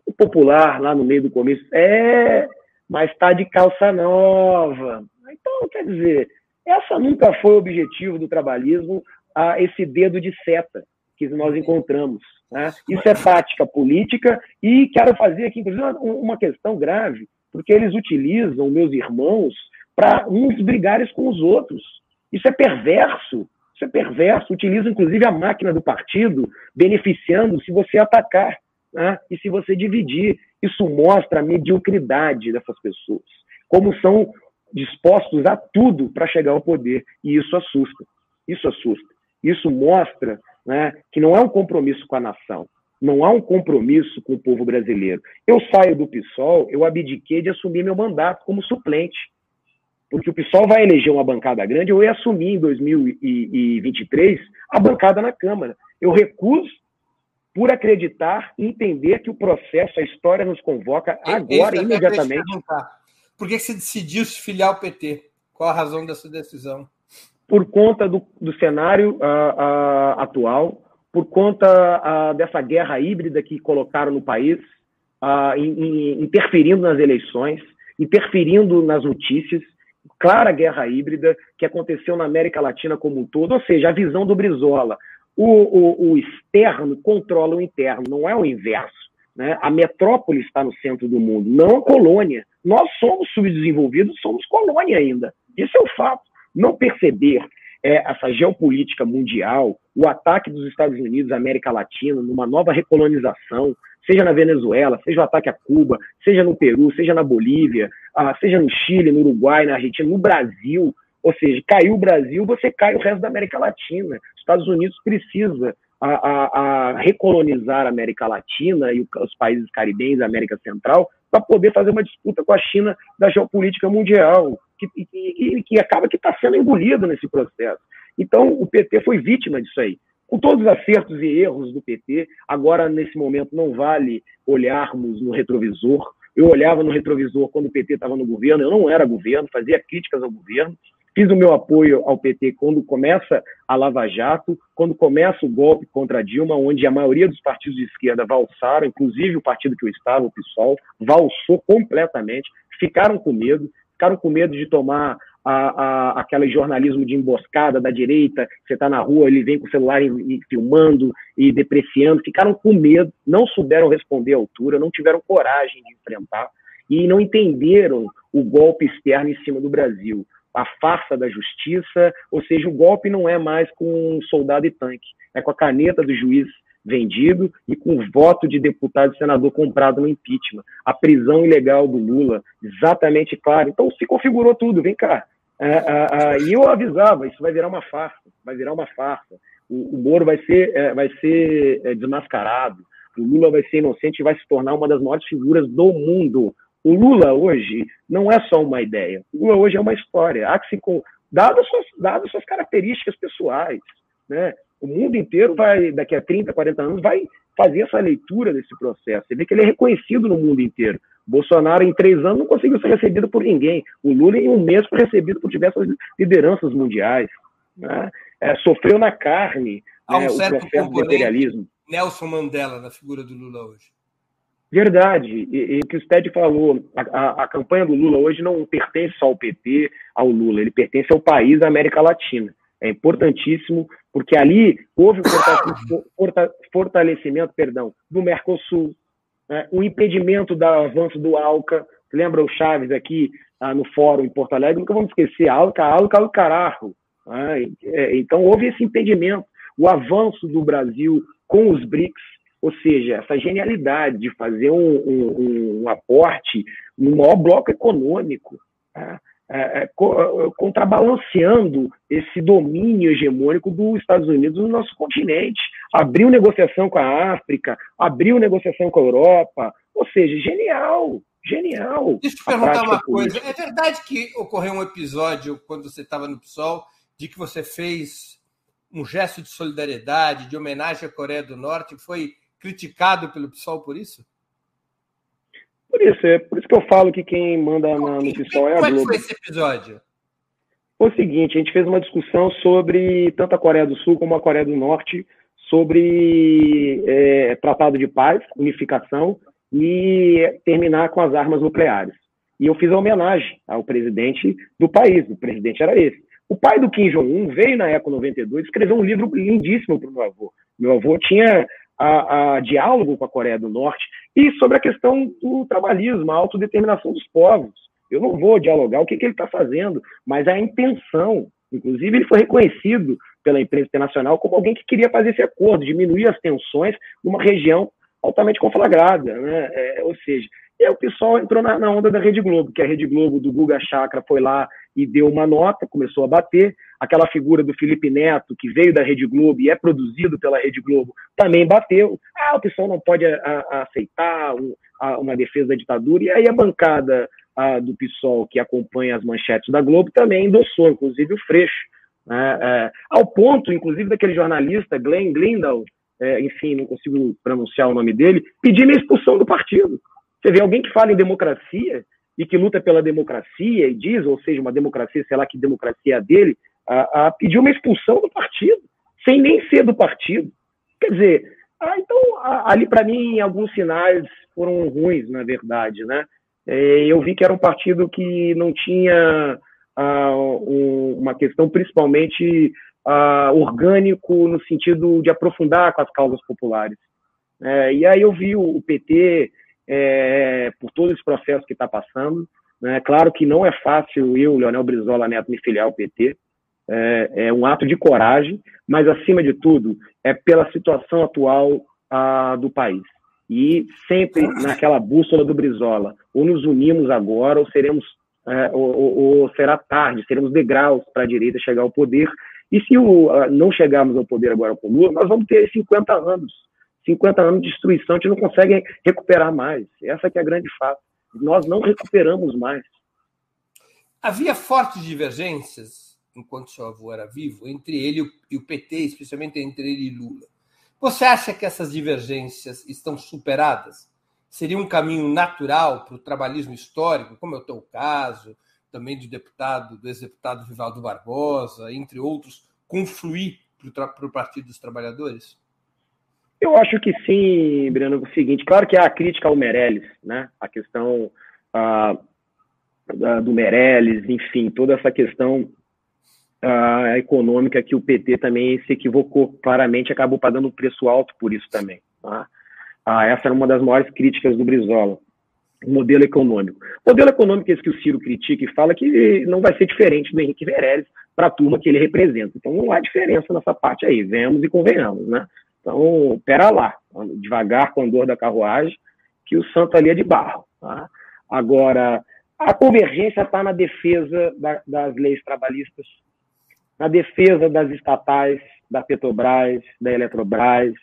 um popular lá no meio do comício, é, mas está de calça nova. Então, quer dizer, essa nunca foi o objetivo do trabalhismo, a esse dedo de seta que nós encontramos. Né? Isso é tática política e quero fazer aqui, inclusive, uma questão grave, porque eles utilizam meus irmãos para uns brigarem com os outros. Isso é perverso. Isso é perverso. Utiliza, inclusive, a máquina do partido, beneficiando se você atacar né? e se você dividir. Isso mostra a mediocridade dessas pessoas. Como são dispostos a tudo para chegar ao poder. E isso assusta. Isso assusta. Isso mostra né, que não é um compromisso com a nação, não há um compromisso com o povo brasileiro. Eu saio do PSOL, eu abdiquei de assumir meu mandato como suplente porque o PSOL vai eleger uma bancada grande, eu ia assumir em 2023 a bancada na Câmara. Eu recuso por acreditar e entender que o processo, a história nos convoca agora, imediatamente.
Por que você decidiu se filiar ao PT? Qual a razão dessa decisão?
Por conta do, do cenário uh, uh, atual, por conta uh, dessa guerra híbrida que colocaram no país, in, in, interferindo nas eleições, interferindo nas notícias, clara guerra híbrida que aconteceu na América Latina como um todo, ou seja, a visão do Brizola. O, o, o externo controla o interno, não é o inverso. Né? A metrópole está no centro do mundo, não a colônia. Nós somos subdesenvolvidos, somos colônia ainda. Isso é o fato. Não perceber é, essa geopolítica mundial, o ataque dos Estados Unidos à América Latina, numa nova recolonização, seja na Venezuela, seja o ataque a Cuba, seja no Peru, seja na Bolívia, ah, seja no Chile, no Uruguai, na Argentina, no Brasil. Ou seja, caiu o Brasil, você cai o resto da América Latina. Os Estados Unidos precisa a, a, a recolonizar a América Latina e os países caribenhos, a América Central, para poder fazer uma disputa com a China da geopolítica mundial, que, que, que acaba que está sendo engolido nesse processo. Então, o PT foi vítima disso aí com todos os acertos e erros do PT, agora nesse momento não vale olharmos no retrovisor. Eu olhava no retrovisor quando o PT estava no governo, eu não era governo, fazia críticas ao governo, fiz o meu apoio ao PT quando começa a Lava Jato, quando começa o golpe contra Dilma, onde a maioria dos partidos de esquerda valsaram, inclusive o partido que eu estava, o PSOL, valsou completamente, ficaram com medo, ficaram com medo de tomar a, a, aquele jornalismo de emboscada da direita, você está na rua, ele vem com o celular e, e, filmando e depreciando, ficaram com medo, não souberam responder à altura, não tiveram coragem de enfrentar e não entenderam o golpe externo em cima do Brasil. A farsa da justiça, ou seja, o golpe não é mais com soldado e tanque, é com a caneta do juiz vendido e com o voto de deputado e senador comprado no impeachment. A prisão ilegal do Lula, exatamente claro. Então se configurou tudo, vem cá. É, é, é, e eu avisava, isso vai virar uma farsa, vai virar uma farsa. O, Moro vai ser, vai ser desmascarado, o Lula vai ser inocente e vai se tornar uma das maiores figuras do mundo. O Lula hoje não é só uma ideia, o Lula hoje é uma história. Há que se, dadas suas, dadas suas características pessoais, né? O mundo inteiro vai, daqui a 30, 40 anos, vai fazer essa leitura desse processo. Você vê que ele é reconhecido no mundo inteiro. Bolsonaro, em três anos, não conseguiu ser recebido por ninguém. O Lula, em um mês, foi recebido por diversas lideranças mundiais. Né? É, sofreu na carne
Há um né, certo o processo do imperialismo. Nelson Mandela na figura do Lula hoje.
Verdade. E, o que o Sted falou, a, a, a, campanha do Lula hoje não pertence só ao PT, ao Lula, ele pertence ao país da América Latina. É importantíssimo, porque ali houve o fortalecimento perdão, do Mercosul, né, o impedimento do avanço do ALCA. Lembra o Chaves aqui ah, no fórum em Porto Alegre? Nunca vamos esquecer, ALCA, ALCA, o carajo. Né? Então houve esse impedimento, o avanço do Brasil com os BRICS, ou seja, essa genialidade de fazer um, um, um aporte no maior bloco econômico. Tá? É, é, é, contrabalanceando esse domínio hegemônico dos Estados Unidos no nosso continente. Abriu negociação com a África, abriu negociação com a Europa, ou seja, genial, genial.
Deixa eu te perguntar uma coisa: é verdade que ocorreu um episódio quando você estava no PSOL de que você fez um gesto de solidariedade, de homenagem à Coreia do Norte, e foi criticado pelo PSOL por isso?
Por isso, é por isso que eu falo que quem manda na, no PSOL é a Globo. Como
foi esse episódio?
Foi o seguinte, a gente fez uma discussão sobre tanto a Coreia do Sul como a Coreia do Norte, sobre é, tratado de paz, unificação e terminar com as armas nucleares. E eu fiz a homenagem ao presidente do país, o presidente era esse. O pai do Kim Jong-un veio na Eco 92 escreveu um livro lindíssimo para o meu avô. Meu avô tinha a, a, diálogo com a Coreia do Norte e sobre a questão do trabalhismo, a autodeterminação dos povos. Eu não vou dialogar o que, que ele está fazendo, mas a intenção. Inclusive, ele foi reconhecido pela imprensa internacional como alguém que queria fazer esse acordo, diminuir as tensões numa região altamente conflagrada. Né? É, ou seja, e aí o pessoal entrou na, na, onda da Rede Globo, que a Rede Globo do Guga Chakra foi lá e deu uma nota, começou a bater. Aquela figura do Felipe Neto, que veio da Rede Globo e é produzido pela Rede Globo, também bateu. Ah, o pessoal não pode a, a aceitar um, a, uma defesa da ditadura. E aí a bancada do PSOL, que acompanha as manchetes da Globo, também endossou, inclusive o Freixo. Né? É, ao ponto, inclusive, daquele jornalista, Glenn Glindau, é, enfim, não consigo pronunciar o nome dele, pedir minha expulsão do partido. Você vê alguém que fala em democracia e que luta pela democracia e diz, ou seja, uma democracia, sei lá que democracia é a dele, a, a pedir uma expulsão do partido, sem nem ser do partido. Quer dizer, ah, então ali para mim alguns sinais foram ruins, na verdade, né? É, eu vi que era um partido que não tinha ah, um, uma questão principalmente ah, orgânico no sentido de aprofundar com as causas populares. É, e aí eu vi o PT é, por todo esse processo que está passando. Né? Claro que não é fácil eu, Leonel Brizola Neto, me filiar ao PT. É, é, um ato de coragem, mas, acima de tudo, é pela situação atual ah, do país. E sempre naquela bússola do Brizola, ou nos unimos agora, ou seremos é, ou, ou, ou, será tarde, seremos degraus para a direita chegar ao poder. E se o, não chegarmos ao poder agora com Lula, nós vamos ter 50 anos 50 anos de destruição, a gente não consegue recuperar mais. Essa que é a grande fato. Nós não recuperamos mais.
Havia fortes divergências, enquanto seu avô era vivo, entre ele e o PT, especialmente entre ele e Lula. Você acha que essas divergências estão superadas? Seria um caminho natural para o trabalhismo histórico, como é o teu caso, também do deputado, do ex-deputado Vivaldo Barbosa, entre outros, confluir para o Partido dos Trabalhadores?
Eu acho que sim, Breno. É o seguinte, claro que há a crítica ao Meirelles, né? A questão ah, do Meirelles, enfim, toda essa questão ah, econômica que o PT também se equivocou claramente, acabou pagando preço alto por isso também. Tá? Ah, essa era uma das maiores críticas do Brizola. Modelo econômico. O modelo econômico esse que o Ciro critica e fala que não vai ser diferente do Henrique Meirelles para a turma que ele representa. Então não há diferença nessa parte aí, vemos e convenhamos, né? Então, pera lá, devagar com a dor da carruagem, que o santo ali é de barro. Tá? Agora, a convergência está na defesa da, das leis trabalhistas, na defesa das estatais, da Petrobras, da Eletrobras.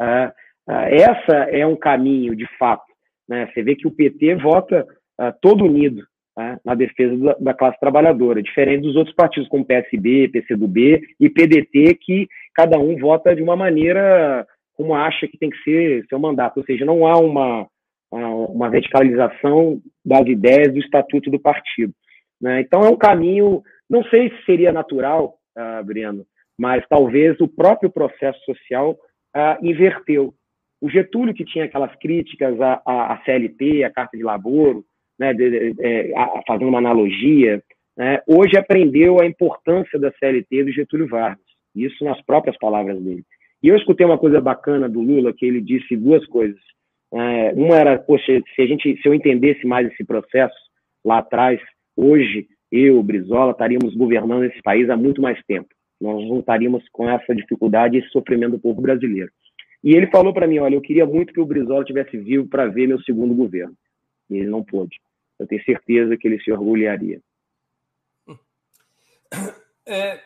É, é, essa é um caminho, de fato. Né? Você vê que o PT vota é, todo unido né? na defesa da, da, classe trabalhadora, diferente dos outros partidos, como PSB, PCdoB e PDT, que cada um vota de uma maneira como acha que tem que ser seu mandato, ou seja, não há uma, uma verticalização das ideias do estatuto do partido. Né? Então é um caminho, não sei se seria natural, uh, Breno, mas talvez o próprio processo social uh, inverteu. O Getúlio, que tinha aquelas críticas à, à, CLT, à Carta de Laboro, né, de, é, a, fazendo uma analogia, né, hoje aprendeu a importância da CLT do Getúlio Vargas. Isso nas próprias palavras dele. E eu escutei uma coisa bacana do Lula, que ele disse duas coisas. É, uma era, poxa, se, a gente, se eu entendesse mais esse processo lá atrás, hoje eu, Brizola, estaríamos governando esse país há muito mais tempo. Nós não estaríamos com essa dificuldade e esse sofrimento do povo brasileiro. E ele falou para mim, olha, eu queria muito que o Brizola tivesse vivo para ver meu segundo governo. E ele não pôde. Eu tenho certeza que ele se orgulharia.
É,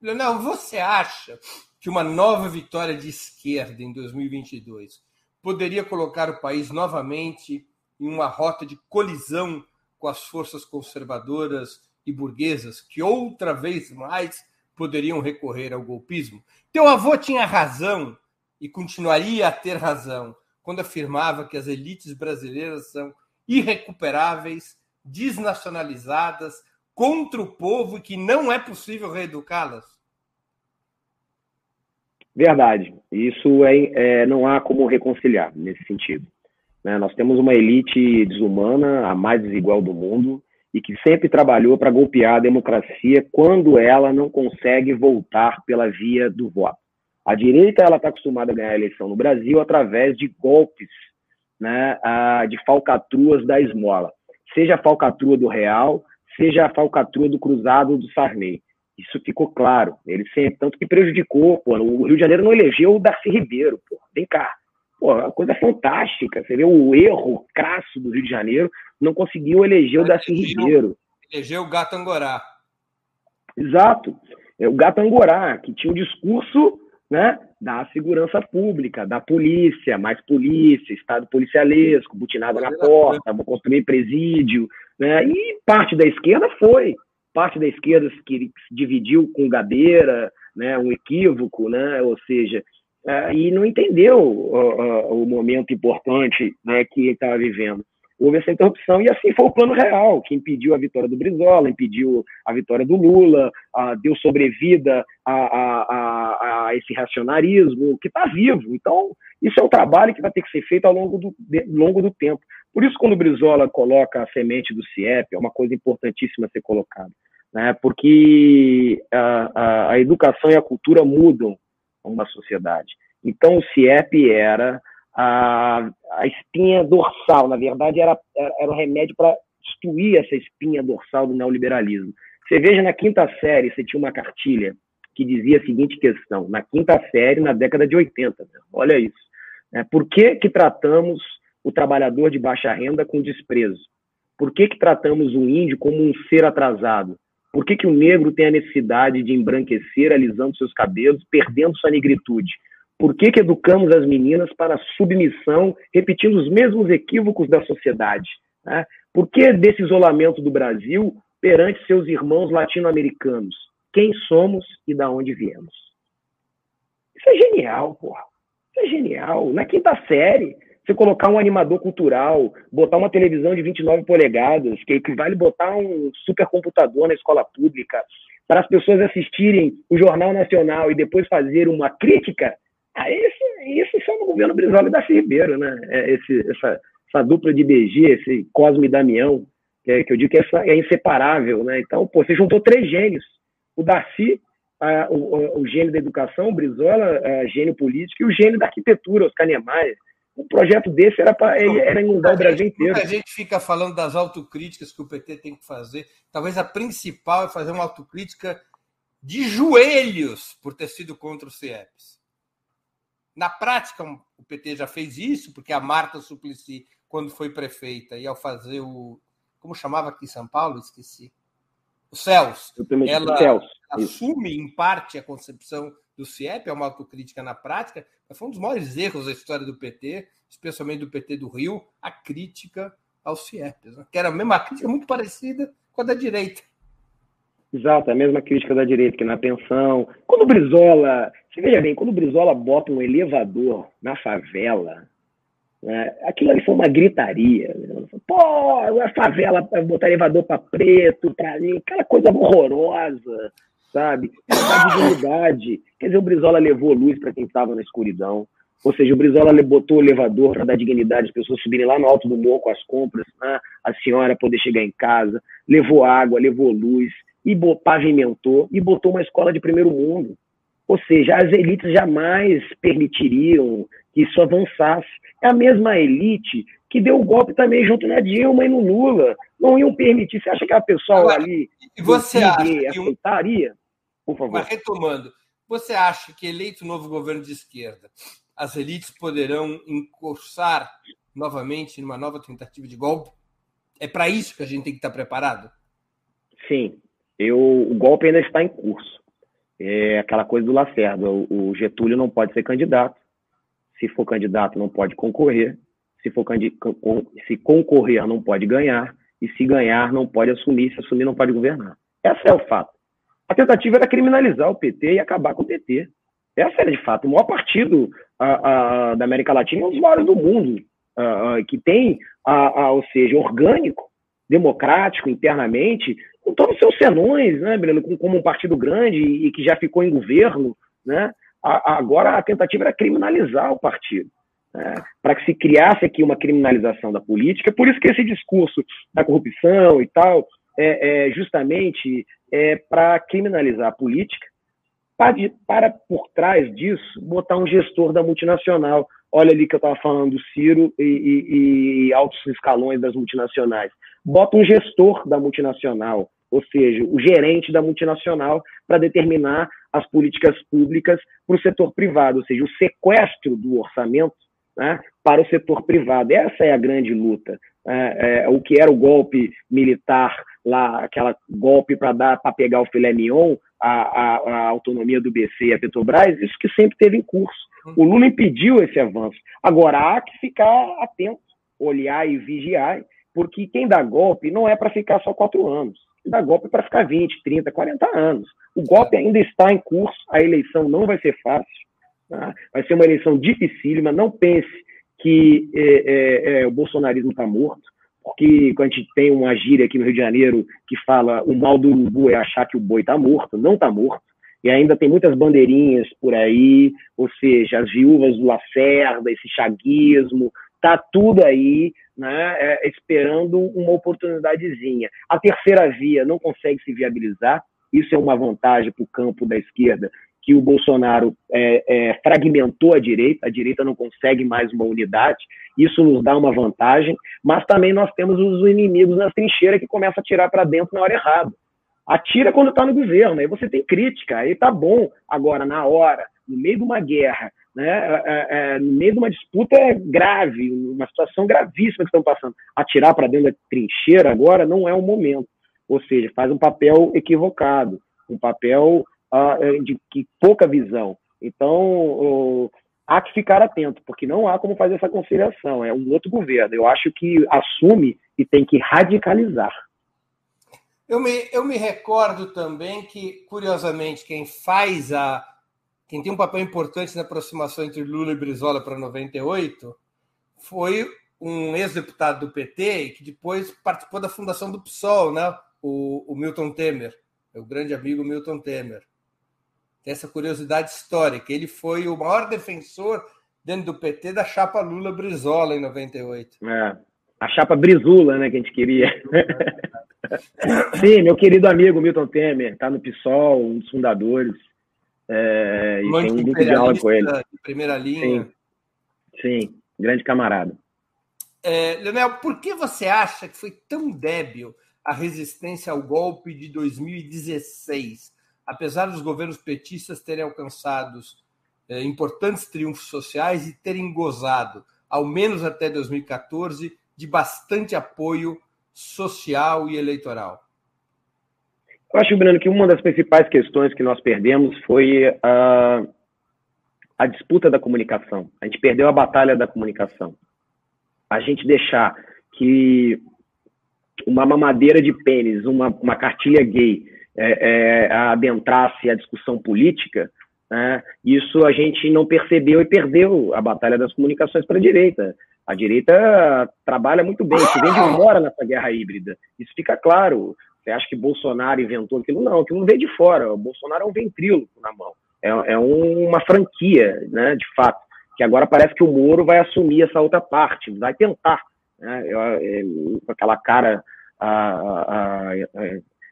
Leonel, você acha que uma nova vitória de esquerda em 2022 poderia colocar o país novamente em uma rota de colisão com as forças conservadoras e burguesas que outra vez mais poderiam recorrer ao golpismo? Teu avô tinha razão e continuaria a ter razão quando afirmava que as elites brasileiras são irrecuperáveis, desnacionalizadas, contra o povo e que não é possível reeducá-las?
Verdade. Isso é, é, não há como reconciliar nesse sentido. Né? Nós temos uma elite desumana, a mais desigual do mundo, e que sempre trabalhou para golpear a democracia quando ela não consegue voltar pela via do voto. A direita ela está acostumada a ganhar a eleição no Brasil através de golpes, né, de falcatruas da esmola, seja a falcatrua do Real, seja a falcatrua do Cruzado do Sarney. Isso ficou claro. Ele sempre, tanto que prejudicou. Pô, o Rio de Janeiro não elegeu o Darcy Ribeiro. Pô. Vem cá. Pô, uma coisa fantástica. Você vê o erro crasso do Rio de Janeiro, não conseguiu eleger o Darcy Ribeiro.
Elegeu o Gato Angorá.
Exato. É o Gato Angorá, que tinha o um discurso né, da segurança pública, da polícia, mais polícia, estado policialesco, butinada na porta, vou construir presídio, né, e parte da esquerda foi parte da esquerda que se dividiu com Gabeira, né, um equívoco, né, ou seja, uh, e não entendeu uh, o momento importante né, que ele estava vivendo. Houve essa interrupção e assim foi o plano real, que impediu a vitória do Brizola, impediu a vitória do Lula, deu sobrevida a, a, a, a esse racionarismo que está vivo. Então, isso é um trabalho que vai ter que ser feito ao longo do, de, longo do tempo. Por isso, quando o Brizola coloca a semente do CIEP, é uma coisa importantíssima a ser colocada, né? porque a, a, a educação e a cultura mudam uma sociedade. Então, o CIEP era a, a espinha dorsal, na verdade, era, era, era o remédio para destruir essa espinha dorsal do neoliberalismo. Você veja na quinta série, você tinha uma cartilha que dizia a seguinte questão, na quinta série, na década de 80, né? olha isso. Né? Por que, que tratamos o trabalhador de baixa renda com desprezo? Por que, que tratamos o índio como um ser atrasado? Por que, que o negro tem a necessidade de embranquecer, alisando seus cabelos, perdendo sua negritude? Por que, que educamos as meninas para submissão, repetindo os mesmos equívocos da sociedade? Né? Por que desse isolamento do Brasil perante seus irmãos latino-americanos? Quem somos e da onde viemos? Isso é genial, porra. Isso é genial. Na quinta série, você colocar um animador cultural, botar uma televisão de 29 polegadas, que equivale botar um supercomputador na escola pública, para as pessoas assistirem o Jornal Nacional e depois fazer uma crítica, ah, isso, isso só no governo Brizola e da Ribeiro, né? É esse, essa, essa dupla de BG, esse Cosme e Damião, que, é, que eu digo que é, é inseparável, né? Então, pô, você juntou três gênios. O Darcy, a, o, o, gênio da educação, o Brizola, a, gênio político, e o gênio da arquitetura, Oscar Niemeyer um projeto desse era para era inundar o Brasil inteiro.
A gente fica falando das autocríticas que o PT tem que fazer. Talvez a principal é fazer uma autocrítica de joelhos por ter sido contra o CIEPS. Na prática, o PT já fez isso, porque a Marta Suplicy, quando foi prefeita, e ao fazer o. Como chamava aqui em São Paulo? Esqueci. O CELS. Ela assume, em parte, a concepção do CIEP, é uma autocrítica na prática, mas foi um dos maiores erros da história do PT, especialmente do PT do Rio, a crítica aos CIEPs, né? que era a mesma crítica muito parecida com a da direita.
Exato, a mesma crítica da direita, que na pensão. Quando o Brizola, você veja bem, quando o Brizola bota um elevador na favela, né, aquilo ali foi uma gritaria. Né? Pô, a favela botar elevador para preto, para ali, aquela coisa horrorosa sabe? Essa dignidade. Quer dizer, o Brizola levou luz para quem estava na escuridão. Ou seja, o Brizola botou o elevador para dar dignidade, as pessoas subirem lá no alto do morro com as compras, né? a senhora poder chegar em casa, levou água, levou luz, e pavimentou, e botou uma escola de primeiro mundo. Ou seja, as elites jamais permitiriam que isso avançasse. É a mesma elite que deu o golpe também junto na Dilma e no Lula. Não iam permitir. Você acha que a pessoa Agora, ali
e você acha que
aceitaria?
Por favor. Mas retomando, você acha que eleito novo governo de esquerda, as elites poderão encursar novamente numa nova tentativa de golpe? É para isso que a gente tem que estar preparado?
Sim. Eu, o golpe ainda está em curso. É aquela coisa do Lacerda. O Getúlio não pode ser candidato. Se for candidato, não pode concorrer. Se for se concorrer, não pode ganhar. E se ganhar, não pode assumir. Se assumir, não pode governar. Esse é o fato. A tentativa era criminalizar o PT e acabar com o PT. Essa era, de fato, o maior partido da América Latina, um dos maiores do mundo, que tem, ou seja, orgânico, democrático internamente, com todos os seus senões, né, Breno, como um partido grande e que já ficou em governo, né? agora a tentativa era criminalizar o partido. Né, para que se criasse aqui uma criminalização da política, por isso que esse discurso da corrupção e tal, é, é justamente é, para criminalizar a política, para, para, por trás disso, botar um gestor da multinacional. Olha ali que eu estava falando do Ciro e, e, e altos escalões das multinacionais. Bota um gestor da multinacional, ou seja, o gerente da multinacional, para determinar as políticas públicas para o setor privado, ou seja, o sequestro do orçamento né, para o setor privado. Essa é a grande luta. É, é, o que era o golpe militar lá, aquela golpe para dar para pegar o filé mignon, a, a, a, autonomia do BC e a Petrobras, isso que sempre teve em curso. O Lula impediu esse avanço. Agora há que ficar atento, olhar e vigiar, porque quem dá golpe não é para ficar só quatro anos. Quem dá golpe para ficar 20, 30, 40 anos. O golpe ainda está em curso, a eleição não vai ser fácil, tá? vai ser uma eleição dificílima. Não pense que é, é, é, o bolsonarismo está morto, porque quando a gente tem uma gíria aqui no Rio de Janeiro que fala o mal do urubu é achar que o boi está morto, não está morto. E ainda tem muitas bandeirinhas por aí, ou seja, as viúvas do Lacerda, esse chaguismo, tá tudo aí, né, é, esperando uma oportunidadezinha. A terceira via não consegue se viabilizar, isso é uma vantagem para o campo da esquerda, que o Bolsonaro é, é, fragmentou a direita, a direita não consegue mais uma unidade, isso nos dá uma vantagem, mas também nós temos os inimigos na trincheira que começam a tirar para dentro na hora errada. Atira quando está no governo, aí você tem crítica, aí tá bom. Agora, na hora, no meio de uma guerra, né, no meio de uma disputa grave, uma situação gravíssima que estão passando, atirar para dentro da trincheira agora não é o momento. Ou seja, faz um papel equivocado, um papel uh, de, de pouca visão. Então, há que ficar atento, porque não há como fazer essa conciliação. É um outro governo. Eu acho que assume e tem que radicalizar.
Eu me, eu me recordo também que, curiosamente, quem faz a. Quem tem um papel importante na aproximação entre Lula e Brizola para 98 foi um ex-deputado do PT que depois participou da fundação do PSOL, né? o, o Milton Temer, o grande amigo Milton Temer. Tem essa curiosidade histórica. Ele foi o maior defensor dentro do PT da chapa Lula-Brizola em 98.
É, a chapa Brizula, né, que a gente queria. Sim, meu querido amigo Milton Temer, está no PSOL, um dos fundadores. É, e tem um grupo de aula com ele.
Primeira linha.
Sim, sim grande camarada.
É, Leonel, por que você acha que foi tão débil a resistência ao golpe de 2016, apesar dos governos petistas terem alcançado é, importantes triunfos sociais e terem gozado, ao menos até 2014, de bastante apoio social e eleitoral?
Eu acho, Bruno, que uma das principais questões que nós perdemos foi a, a disputa da comunicação. A gente perdeu a batalha da comunicação. A gente deixar que uma mamadeira de pênis, uma, uma cartilha gay, é, é, adentrasse a discussão política, né, isso a gente não percebeu e perdeu a batalha das comunicações para a direita. A direita trabalha muito bem, se vem de fora nessa guerra híbrida. Isso fica claro. Você acha que Bolsonaro inventou aquilo? Não, aquilo não veio de fora. O Bolsonaro é um ventríloco na mão. É, é uma franquia, né, de fato. Que agora parece que o Moro vai assumir essa outra parte, vai tentar né? Eu, é, com aquela cara, a, a, a,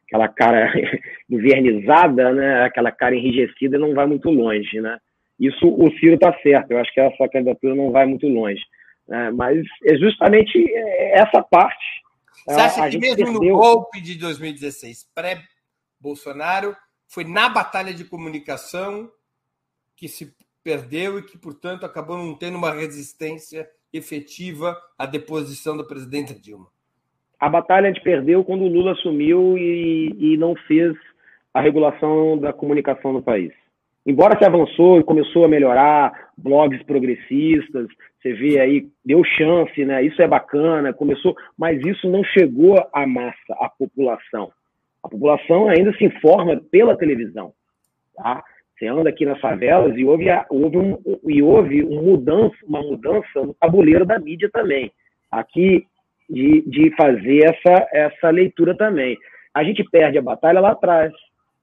aquela cara invernizada, né? Aquela cara enrijecida não vai muito longe, né? Isso o Ciro está certo. Eu acho que essa candidatura não vai muito longe. Né? Mas é justamente essa parte.
Você acha que mesmo perdeu... no golpe de 2016, pré-Bolsonaro, foi na batalha de comunicação que se perdeu e que, portanto, acabou não tendo uma resistência efetiva à deposição da presidenta Dilma?
A batalha a gente perdeu quando o Lula assumiu e, e não fez a regulação da comunicação no país. Embora se avançou e começou a melhorar, blogs progressistas, você vê aí, deu chance, né? Isso é bacana, começou, mas isso não chegou à massa, à população. A população ainda se informa pela televisão, tá? Você anda aqui nas favelas e houve, houve, um, e houve um mudança, uma mudança no tabuleiro da mídia também. Aqui, de, de fazer essa, essa leitura também. A gente perde a batalha lá atrás,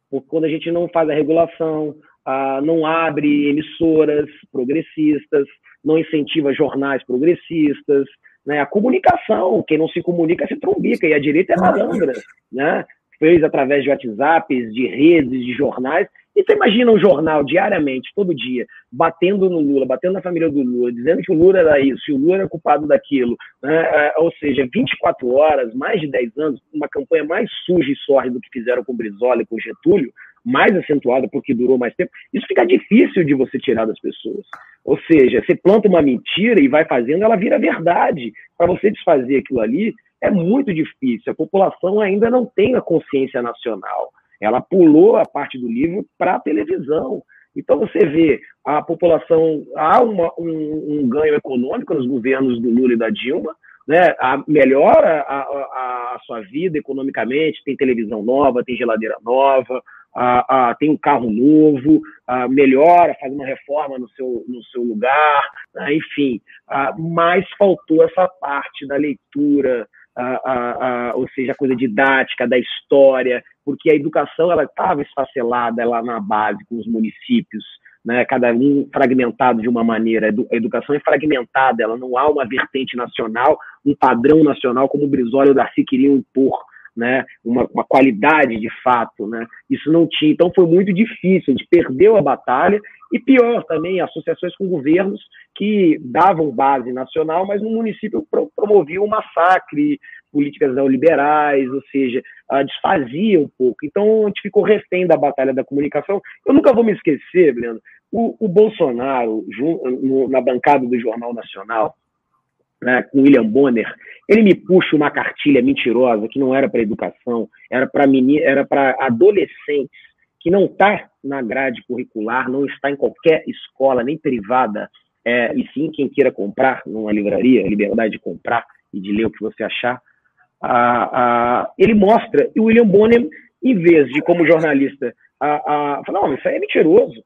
porque quando a gente não faz a regulação, ah, não abre emissoras progressistas, não incentiva jornais progressistas, Né? A comunicação, quem não se comunica se trombica, e a direita é malandra, né? Fez através de WhatsApps, de redes, de jornais, você imagina um jornal diariamente, todo dia, batendo no Lula, batendo na família do Lula, dizendo que o Lula era isso, e o Lula era culpado daquilo. Né? É, ou seja, 24 horas, mais de 10 anos, uma campanha mais suja e sórrida do que fizeram com Brizola e com Getúlio, mais acentuada porque durou mais tempo, isso fica difícil de você tirar das pessoas. Ou seja, você planta uma mentira e vai fazendo, ela vira verdade. Para você desfazer aquilo ali, é muito difícil. A população ainda não tem a consciência nacional. Ela pulou a parte do livro para a televisão. Então você vê a população há uma, um, um, ganho econômico nos governos do Lula e da Dilma, né? A, melhora a, a, a, sua vida economicamente, tem televisão nova, tem geladeira nova, a, tem um carro novo, melhora, faz uma reforma no seu, no seu lugar, né? enfim. mas faltou essa parte da leitura, ou seja, a coisa didática da história, porque a educação ela estava esfacelada lá na base com os municípios, né, cada um fragmentado de uma maneira. A educação é fragmentada, ela não há uma vertente nacional, um padrão nacional como o Brizola e o Darcy queriam impor. Né, uma, uma, qualidade de fato, né? Isso não tinha, então foi muito difícil, a gente perdeu a batalha e pior também, associações com governos que davam base nacional, mas no município promoviam um massacre, políticas neoliberais, ou seja, desfazia um pouco. Então, a gente ficou refém da batalha da comunicação. Eu nunca vou me esquecer, Breno, o, o Bolsonaro, no, na bancada do Jornal Nacional, né, com William Bonner, ele me puxa uma cartilha mentirosa que não era para educação, era para era para adolescentes que não está na grade curricular, não está em qualquer escola, nem privada, é, e sim quem queira comprar numa livraria, liberdade de comprar e de ler o que você achar, a, a, ele mostra, e o William Bonham, em vez de, como jornalista, a, a, falar, não, isso aí é mentiroso.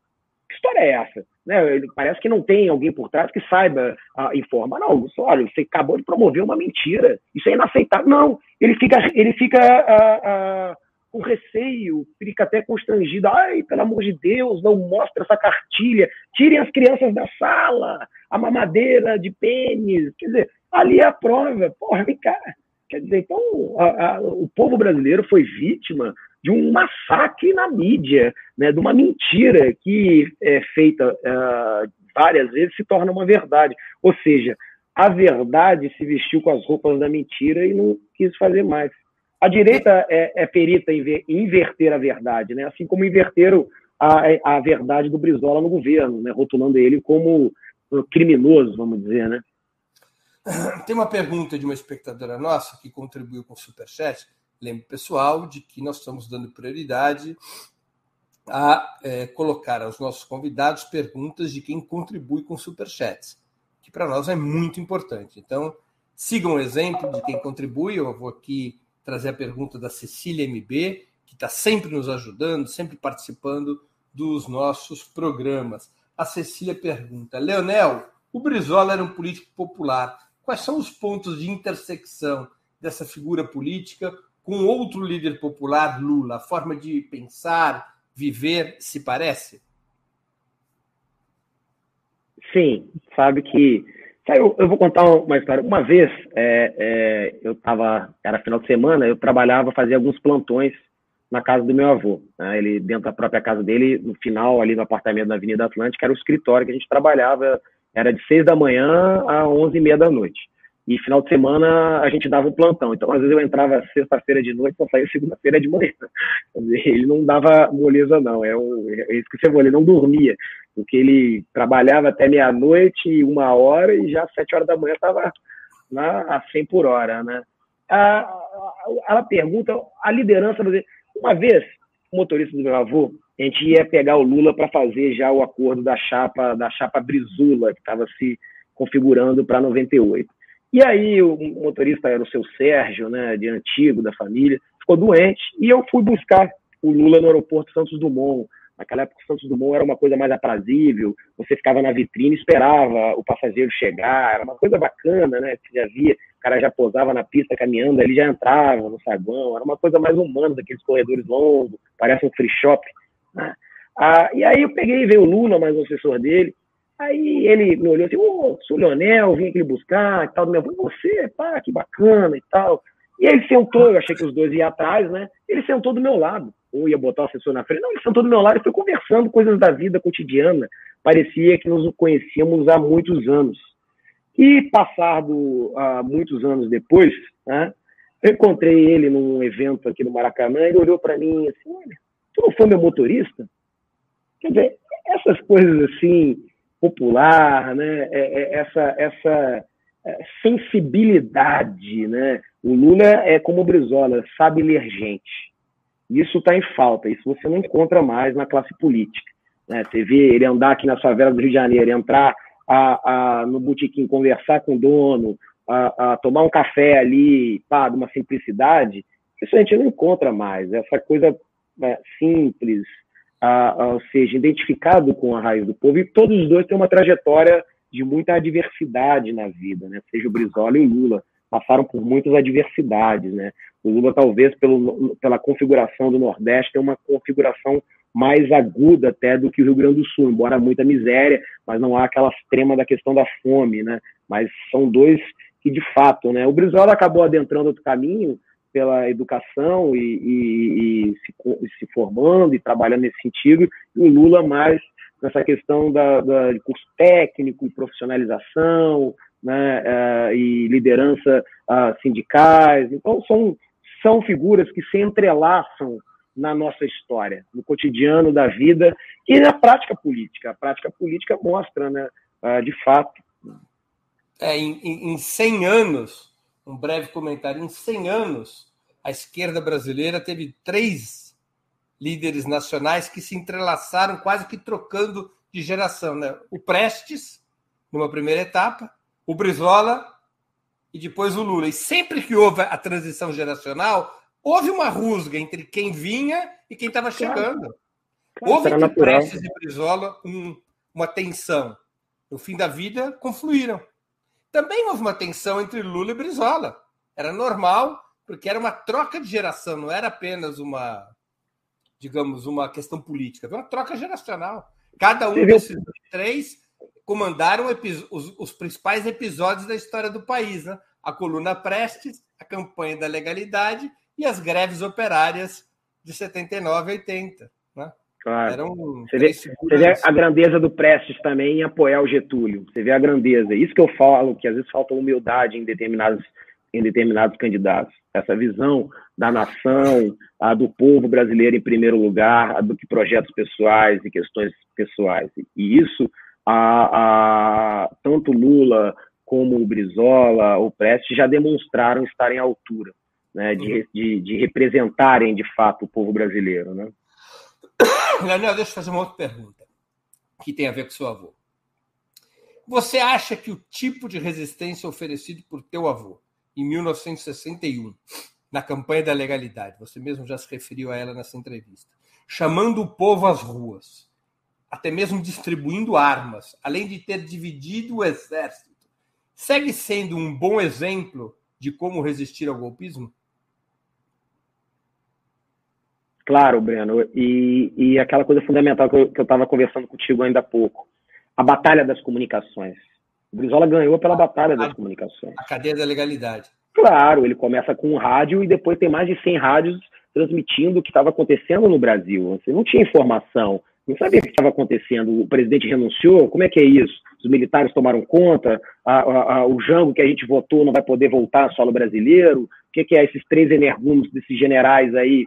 Que história é essa? Né? Parece que não tem alguém por trás que saiba uh, informar. Não, olha, você acabou de promover uma mentira. Isso é inaceitável. Não, ele fica, ele fica uh, uh, com receio, fica até constrangido. Ai, pelo amor de Deus, não mostra essa cartilha. Tirem as crianças da sala, a mamadeira de pênis. Quer dizer, ali é a prova. Porra, vem cá. Quer dizer, então, a, a, o povo brasileiro foi vítima de um massacre na mídia, né, de uma mentira que é feita uh, várias vezes se torna uma verdade. Ou seja, a verdade se vestiu com as roupas da mentira e não quis fazer mais. A direita é, é perita em, ver, inverter a verdade, né? assim como inverteram a, a verdade do Brizola no governo, né? rotulando ele como criminoso, vamos dizer, né?
Tem uma pergunta de uma espectadora nossa que contribuiu com o Superchat. Lembro, pessoal, de que nós estamos dando prioridade a é, colocar aos nossos convidados perguntas de quem contribui com Superchats, que para nós é muito importante. Então, sigam o exemplo de quem contribui. Eu vou aqui trazer a pergunta da Cecília MB, que está sempre nos ajudando, sempre participando dos nossos programas. A Cecília pergunta: Leonel, o Brizola era um político popular Quais são os pontos de intersecção dessa figura política com outro líder popular, Lula? A forma de pensar, viver, se parece?
Sim, sabe que. Eu, eu vou contar uma história. Uma vez, é, é, eu estava, era final de semana, eu trabalhava, fazia alguns plantões na casa do meu avô. Né? Ele, dentro da própria casa dele, no final, ali no apartamento da Avenida Atlântica, era o escritório que a gente trabalhava era de seis da manhã a onze e meia da noite. E final de semana a gente dava um plantão. Então, às vezes eu entrava sexta-feira de noite, só saía segunda-feira de manhã. Ele não dava moleza, não. É, é isso que você falou, ele não dormia. Porque ele trabalhava até meia-noite, uma hora, e já às sete horas da manhã estava a 100 por hora, né? ela pergunta, a liderança, uma vez, o motorista do meu avô, a gente ia pegar o Lula para fazer já o acordo da chapa da chapa Brizula, que estava se configurando para 98. E aí o motorista era o seu Sérgio, né, de antigo da família, ficou doente e eu fui buscar o Lula no aeroporto Santos Dumont. Naquela época, Santos Dumont era uma coisa mais aprazível, você ficava na vitrine, esperava o passageiro chegar, era uma coisa bacana, né? Você já via, o cara já posava na pista caminhando, ele já entrava no saguão, era uma coisa mais humana, daqueles corredores longos, parece um free shop. Né? Ah, e aí eu peguei e veio o Lula, mais o assessor dele. Aí ele me olhou assim, oh, sou o Leonel, vim aqui buscar e tal, meu você, pá, que bacana e tal. E ele sentou, eu achei que os dois iam atrás, né? Ele sentou do meu lado, ou ia botar o assessor na frente. Não, ele sentou do meu lado e foi conversando coisas da vida cotidiana. Parecia que nos conhecíamos há muitos anos. E passado muitos anos depois, né, eu encontrei ele num evento aqui no Maracanã, ele olhou para mim assim, olha, tu não foi meu motorista? Quer dizer, essas coisas assim, popular, né, é, é, essa, essa é, sensibilidade, né, o Lula é como o Brizola, sabe ler gente. Isso está em falta, isso você não encontra mais na classe política. Né? Você vê ele andar aqui na favela do Rio de Janeiro, entrar a, a, no botequim, conversar com o dono, a, a tomar um café ali, pá, de uma simplicidade, isso a gente não encontra mais. Essa coisa simples, ou seja, identificado com a raiz do povo, e todos os dois têm uma trajetória de muita adversidade na vida, né? seja o Brizola e o Lula passaram por muitas adversidades, né? O Lula talvez pelo, pela configuração do Nordeste tem uma configuração mais aguda até do que o Rio Grande do Sul, embora muita miséria, mas não há aquela extrema da questão da fome, né? Mas são dois que de fato, né? O Brizola acabou adentrando outro caminho pela educação e, e, e se, se, formando e trabalhando nesse sentido, e o Lula mais nessa questão da, da de curso técnico, profissionalização, né, uh, e liderança uh, sindicais. Então, são, são figuras que se entrelaçam na nossa história, no cotidiano da vida e na prática política. A prática política mostra, né, uh, de fato.
É, em, em 100 anos, um breve comentário, em 100 anos, a esquerda brasileira teve três líderes nacionais que se entrelaçaram, quase que trocando de geração. Né? O Prestes, numa primeira etapa, o Brizola e depois o Lula. E sempre que houve a transição geracional, houve uma rusga entre quem vinha e quem estava chegando. Claro. Houve entre Prestes e Brizola um, uma tensão. No fim da vida, confluíram. Também houve uma tensão entre Lula e Brizola. Era normal, porque era uma troca de geração, não era apenas uma, digamos, uma questão política, era uma troca geracional. Cada um desses três comandaram os, os, principais episódios da história do país, né? A coluna Prestes, a campanha da legalidade e as greves operárias de 79 a 80,
Claro. Eram você, vê, você vê a grandeza do Prestes também em apoiar o Getúlio. Você vê a grandeza. Isso que eu falo, que às vezes falta humildade em determinados, em determinados candidatos. Essa visão da nação, a do povo brasileiro em primeiro lugar, a do que projetos pessoais e questões pessoais. E isso a, a, tanto Lula como o Brizola, o Prestes já demonstraram estarem à altura, né, de, uhum. de, de, representarem de fato o povo brasileiro. Né?
Leonel, deixa eu fazer uma outra pergunta que tem a ver com seu avô. Você acha que o tipo de resistência oferecido por teu avô em 1961, na campanha da legalidade, você mesmo já se referiu a ela nessa entrevista, chamando o povo às ruas, até mesmo distribuindo armas, além de ter dividido o exército, segue sendo um bom exemplo de como resistir ao golpismo?
Claro, Breno. E, e aquela coisa fundamental que eu estava conversando contigo ainda há pouco. A batalha das comunicações. O Brizola ganhou pela batalha das comunicações.
A cadeia da legalidade.
Claro, ele começa com um rádio e depois tem mais de 100 rádios transmitindo o que estava acontecendo no Brasil. Você não tinha informação não sabia o que estava acontecendo. O presidente renunciou? Como é que é isso? Os militares tomaram conta? A, a, a, o Jango que a gente votou não vai poder voltar ao solo brasileiro? O que, que é esses três energúmenos desses generais aí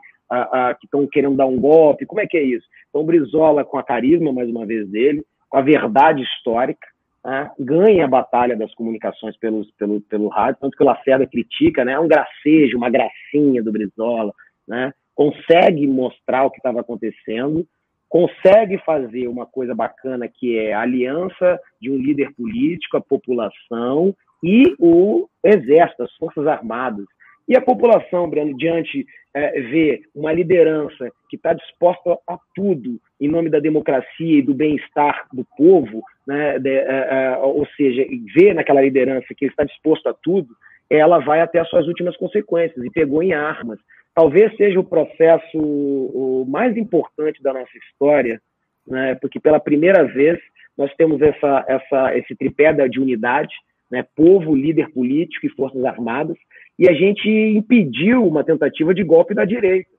que estão querendo dar um golpe? Como é que é isso? Então, Brizola, com a carisma, mais uma vez, dele, com a verdade histórica, né, ganha a batalha das comunicações pelos, pelo, pelo rádio, tanto que o Lacerda critica, né, é um gracejo, uma gracinha do Brizola, né, consegue mostrar o que estava acontecendo, consegue fazer uma coisa bacana que é a aliança de um líder político, a população e o exército, as forças armadas. E a população, Breno, diante é, uma liderança que está disposta a tudo em nome da democracia e do bem-estar do povo, né, de, é, é, ou seja, vê naquela liderança que está disposto a tudo, ela vai até as suas últimas consequências e pegou em armas. Talvez seja o processo o mais importante da nossa história, né, porque pela primeira vez nós temos essa, essa, esse tripé de unidade, né, povo, líder político e forças armadas, e a gente impediu uma tentativa de golpe da direita.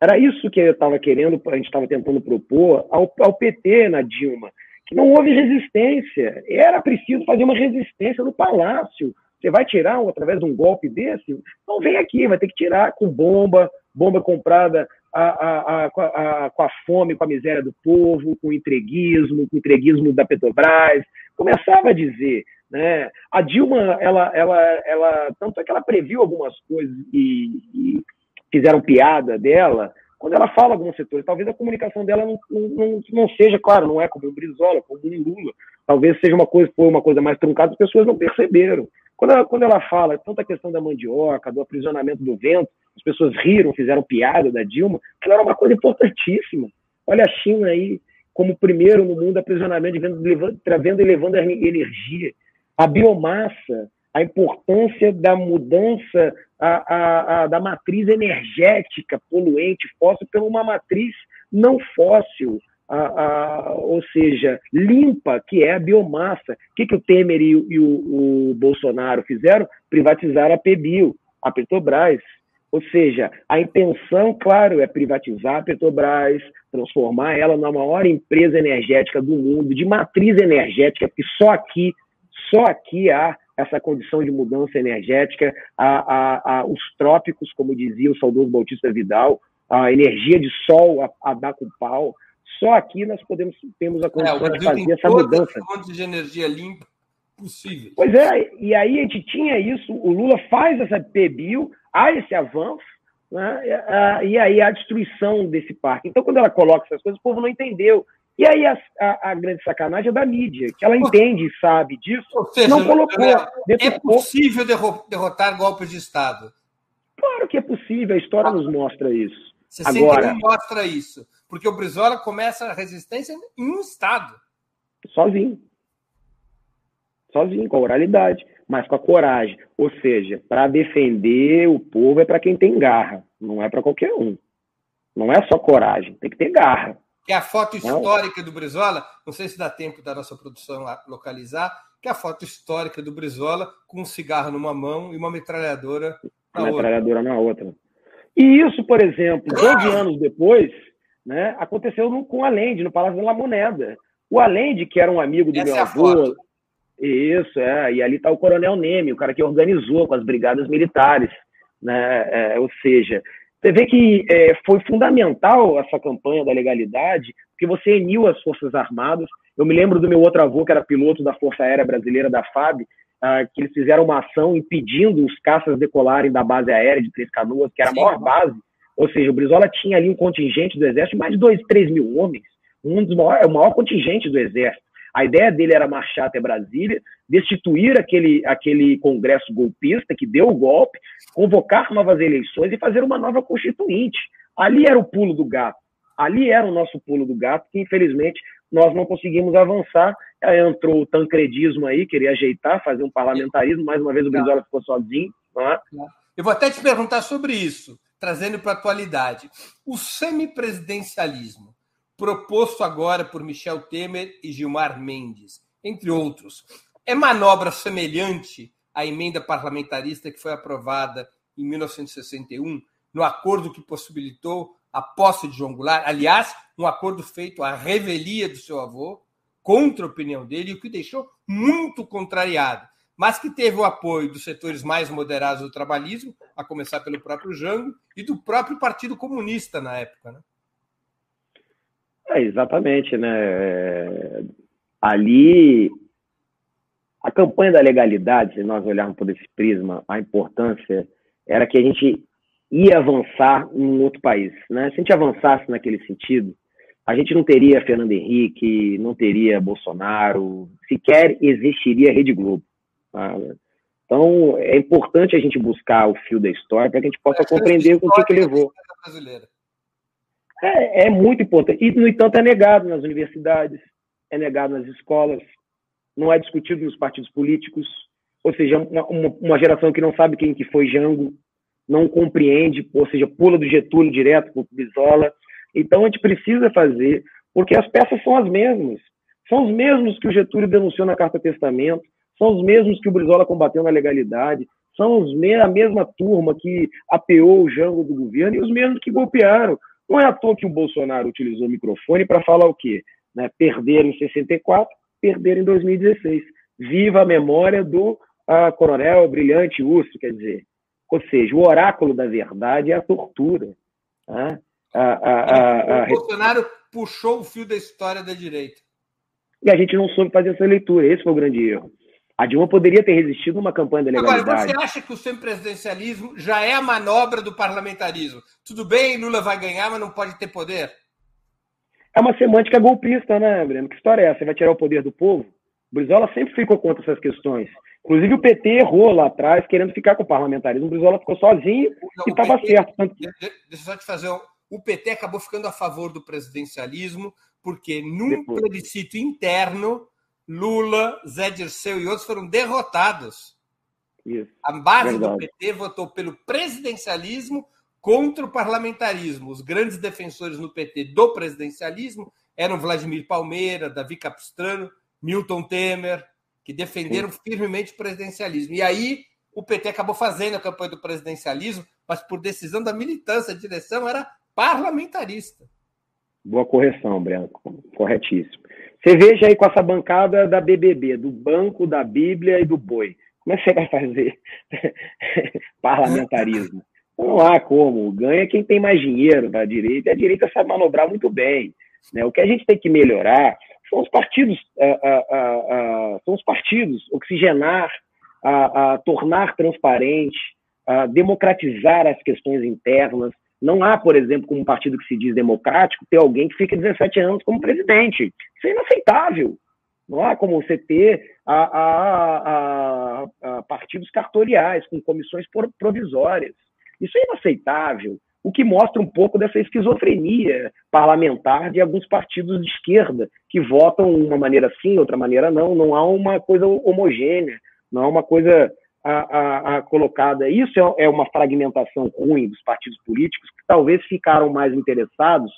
Era isso que eu estava querendo, a gente estava tentando propor ao, ao PT na Dilma, que não houve resistência. Era preciso fazer uma resistência no palácio. Você vai tirar através de um golpe desse? Não vem aqui, vai ter que tirar com bomba, bomba comprada a, a, a, com a fome, com a miséria do povo, com o entreguismo, com o entreguismo da Petrobras. Começava a dizer, né? A Dilma, ela, ela, ela, tanto é que ela previu algumas coisas e, e fizeram piada dela, quando ela fala alguns setores, talvez a comunicação dela não, não, não seja, claro, não é como o Brizola, como o Lula, talvez seja uma coisa, foi uma coisa mais truncada, as pessoas não perceberam. Quando ela, quando ela fala tanto a questão da mandioca, do aprisionamento do vento, as pessoas riram, fizeram piada da Dilma, aquilo era uma coisa importantíssima. Olha a China aí, como primeiro no mundo aprisionamento de vento, trazendo e levando energia. A biomassa, a importância da mudança a, a, a, da matriz energética poluente fóssil por uma matriz não fóssil, ou seja, limpa, que é a biomassa. O que, que o Temer e, e o, o, Bolsonaro fizeram? Privatizaram a PBio, a Petrobras. Ou seja, a intenção, claro, é privatizar a Petrobras, transformar ela na maior empresa energética do mundo, de matriz energética, porque só aqui, só aqui há essa condição de mudança energética, a, a, a, os trópicos, como dizia o saudoso Bautista Vidal, a energia de sol a, a dar com pau. Só aqui nós podemos temos a condição é, de fazer essa mudança.
fontes de energia limpa possível.
Pois é, e aí a gente tinha isso, o Lula faz essa PBio, há esse avanço, né, e aí a destruição desse parque. Então, quando ela coloca essas coisas, o povo não entendeu. E aí a, a, a, grande sacanagem é da mídia, que ela entende e sabe disso, seja, não colocou.
É possível derrotar golpes de Estado?
Claro que é possível, a história ah, nos mostra isso.
Você Agora, mostra isso, porque o Brizola começa a resistência em um Estado.
Sozinho. Sozinho, com a oralidade, mas com a coragem. Ou seja, para defender o povo é para quem tem garra, não é para qualquer um. Não é só coragem, tem que ter garra
que é a foto histórica do Brizola, não sei se dá tempo da nossa produção localizar, que é a foto histórica do Brizola com um cigarro numa mão e uma metralhadora
na uma outra. metralhadora na outra. E isso, por exemplo, 12 anos depois, né, aconteceu no, com o Allende, no Palácio da Moneda. O Allende, que era um amigo do Essa meu é avô. Isso, é. E ali está o Coronel Neme, o cara que organizou com as brigadas militares. Né? É, ou seja, você vê que é, foi fundamental essa campanha da legalidade, porque você uniu as Forças Armadas. Eu me lembro do meu outro avô, que era piloto da Força Aérea Brasileira, da FAB, ah, que eles fizeram uma ação impedindo os caças decolarem da base aérea de Três Canoas, que era a maior base. Ou seja, o Brizola tinha ali um contingente do Exército de mais de 2, 3 mil homens, um dos maiores, o maior contingente do Exército. A ideia dele era marchar até Brasília, destituir aquele, aquele Congresso golpista que deu o golpe, convocar novas eleições e fazer uma nova constituinte. Ali era o pulo do gato. Ali era o nosso pulo do gato, que infelizmente nós não conseguimos avançar. Aí entrou o tancredismo aí, queria ajeitar, fazer um parlamentarismo. Mais uma vez o Brizola ficou sozinho. É?
Eu vou até te perguntar sobre isso, trazendo para a atualidade. O semipresidencialismo proposto agora por Michel Temer e Gilmar Mendes, entre outros. É manobra semelhante à emenda parlamentarista que foi aprovada em 1961, no acordo que possibilitou a posse de João Goulart, aliás, um acordo feito à revelia do seu avô, contra a opinião dele, o que deixou muito contrariado, mas que teve o apoio dos setores mais moderados do trabalhismo, a começar pelo próprio Jango, e do próprio Partido Comunista na época. Né?
É, exatamente, né? É, ali, a campanha da legalidade, se nós olharmos por esse prisma, a importância era que a gente ia avançar em outro país, né? Se a gente avançasse naquele sentido, a gente não teria Fernando Henrique, não teria Bolsonaro, sequer existiria Rede Globo. Tá? Então, é importante a gente buscar o fio da história para que a gente possa é, compreender o que, que levou. Brasileira. É, é muito importante. E, no entanto, é negado nas universidades, é negado nas escolas, não é discutido nos partidos políticos. Ou seja, uma, uma geração que não sabe quem que foi Jango, não compreende, ou seja, pula do Getúlio direto para o Bisola. Então, a gente precisa fazer, porque as peças são as mesmas. São os mesmos que o Getúlio denunciou na Carta Testamento, são os mesmos que o Brizola combateu na legalidade, são os me a mesma turma que apeou o jango do governo e os mesmos que golpearam. Não é à toa que o Bolsonaro utilizou o microfone para falar o quê? Né? Perder em 64, perder em 2016. Viva a memória do uh, coronel brilhante Urso, quer dizer. Ou seja, o oráculo da verdade é a tortura. Né?
A, o Bolsonaro puxou o fio da história da direita.
E a gente não soube fazer essa leitura. Esse foi o grande erro. A Dilma poderia ter resistido uma campanha de legalidade.
Agora, você acha que o semipresidencialismo já é a manobra do parlamentarismo? Tudo bem, Lula vai ganhar, mas não pode ter poder?
É uma semântica golpista, né, Breno? Que história é essa? Você vai tirar o poder do povo? O Brizola sempre ficou contra essas questões. Inclusive o PT errou lá atrás, querendo ficar com o parlamentarismo. O Brizola ficou sozinho não, e estava certo.
Deixa eu só te fazer um... O PT acabou ficando a favor do presidencialismo, porque num Depois. plebiscito interno Lula, Zé Dirceu e outros foram derrotados. Isso, a base verdade. do PT votou pelo presidencialismo contra o parlamentarismo. Os grandes defensores no PT do presidencialismo eram Vladimir Palmeira, Davi Capistrano, Milton Temer, que defenderam Sim. firmemente o presidencialismo. E aí o PT acabou fazendo a campanha do presidencialismo, mas por decisão da militância, a direção era parlamentarista.
Boa correção, Branco. Corretíssimo. Você veja aí com essa bancada da BBB, do Banco, da Bíblia e do Boi. Como é que você vai fazer parlamentarismo? Não há como. Ganha quem tem mais dinheiro da direita, e a direita sabe manobrar muito bem. Né? O que a gente tem que melhorar são os partidos, uh, uh, uh, são os partidos, oxigenar, tornar transparente, democratizar as questões internas, não há, por exemplo, como um partido que se diz democrático, ter alguém que fica 17 anos como presidente. Isso é inaceitável. Não há como você ter a, a, a, partidos cartoriais, com comissões provisórias. Isso é inaceitável. O que mostra um pouco dessa esquizofrenia parlamentar de alguns partidos de esquerda, que votam uma maneira sim, outra maneira não. Não há uma coisa homogênea, não há uma coisa a, a, a colocada. Isso é, é, uma fragmentação ruim dos partidos políticos que talvez ficaram mais interessados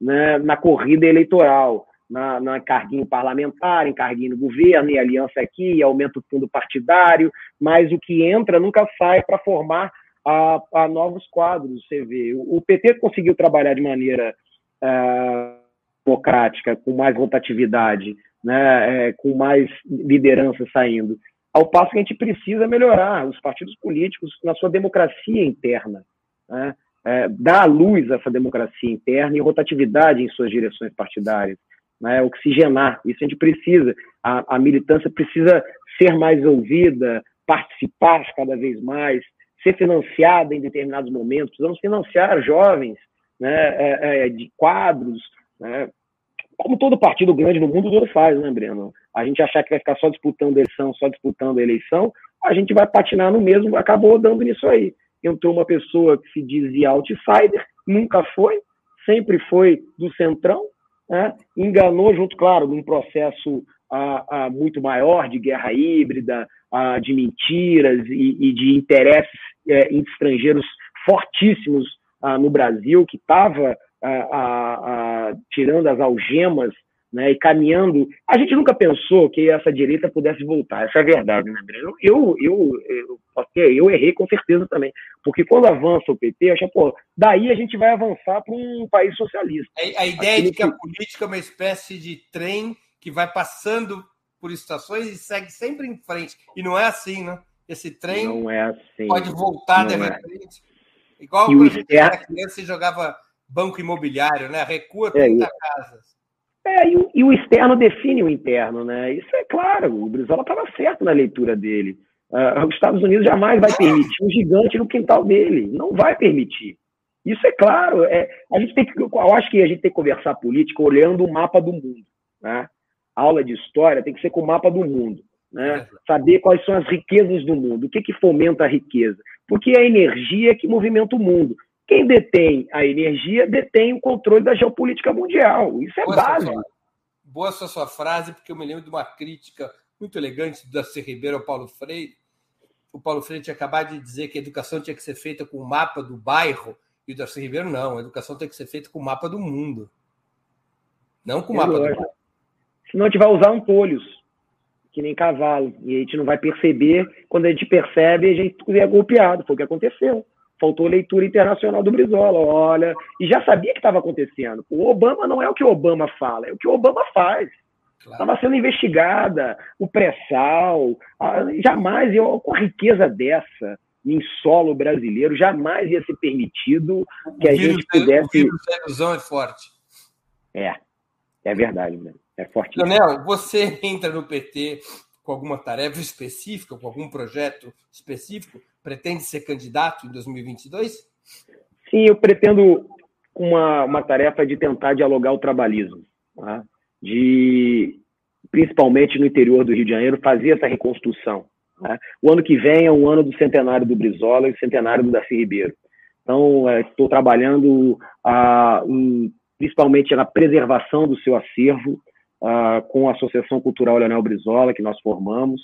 né, na corrida eleitoral, na, na carguinho parlamentar, em carguinho no governo, e aliança aqui, e aumento do fundo partidário, mas o que entra nunca sai para formar a, a, novos quadros. Você vê, o, PT conseguiu trabalhar de maneira uh, democrática, com mais rotatividade, né, é, com mais liderança saindo. Ao passo que a gente precisa melhorar os partidos políticos na sua democracia interna, né? é, dar à luz essa democracia interna e rotatividade em suas direções partidárias, né? oxigenar. Isso a gente precisa. A, a militância precisa ser mais ouvida, participar cada vez mais, ser financiada em determinados momentos. Precisamos financiar jovens né, é, é, de quadros, né, como todo partido grande no mundo faz, né, Breno? A gente achar que vai ficar só disputando eleição, só disputando eleição, a gente vai patinar no mesmo, acabou dando nisso aí. Entrou uma pessoa que se dizia outsider, nunca foi, sempre foi do centrão, né? enganou junto, claro, num processo a, a, muito maior de guerra híbrida, a, de mentiras e, e de interesses é, estrangeiros fortíssimos no Brasil, que estava a, a, tirando as algemas né, e caminhando. A gente nunca pensou que essa direita pudesse voltar, essa é a verdade, né, Breno? Eu, eu, eu, eu errei com certeza também, porque quando avança o PT, achei, pô, daí a gente vai avançar para um país socialista.
A, a ideia Aquilo de que, a política é uma espécie de trem que vai passando por estações e segue sempre em frente. E não é assim, né? Esse trem
não é assim,
pode voltar de é. repente. Igual quando a gente era criança e jogava banco imobiliário, né? Recua 30 é, casas.
É, e o, e o, externo define o interno, né? Isso é claro, o Brizola estava certo na leitura dele. Uh, os Estados Unidos jamais vai permitir um gigante no quintal dele. Não vai permitir. Isso é claro. É, a gente tem que, eu acho que a gente tem que conversar política olhando o mapa do mundo. Né? A aula de história tem que ser com o mapa do mundo. Né? Saber quais são as riquezas do mundo, o que, que fomenta a riqueza. Porque é a energia que movimenta o mundo. Quem detém a energia detém o controle da geopolítica mundial. Isso é Boa básico. Sua,
boa essa sua frase, porque eu me lembro de uma crítica muito elegante do Darcy Ribeiro ao Paulo Freire. O Paulo Freire tinha acabado de dizer que a educação tinha que ser feita com o mapa do bairro, e o Darcy Ribeiro não, a educação tem que ser feita com o mapa do mundo. Não com o mapa do bairro.
senão a gente vai usar ampolhos, que nem cavalo, e a gente não vai perceber, quando a gente percebe, a gente é golpeado, foi o que aconteceu. Faltou leitura internacional do Brizola, olha, e já sabia que estava acontecendo. O Obama não é o que o Obama fala, é o que o Obama faz. Estava claro. sendo investigada, o pré-sal, jamais, com a riqueza dessa, em solo brasileiro, jamais ia ser permitido que a gente pudesse. O
vírus é forte.
É, é verdade, né? É forte.
Leonel, você entra no PT com alguma tarefa específica, com algum projeto específico? Pretende ser candidato em 2022?
Sim, eu pretendo uma, uma tarefa de tentar dialogar o trabalhismo, tá? de principalmente no interior do Rio de Janeiro fazer essa reconstrução. Tá? O ano que vem é o ano do centenário do Brizola e centenário do Darcy Ribeiro. Então, é, estou trabalhando ah, em, principalmente na preservação do seu acervo, ah, com a Associação Cultural Leonel Brizola, que nós formamos.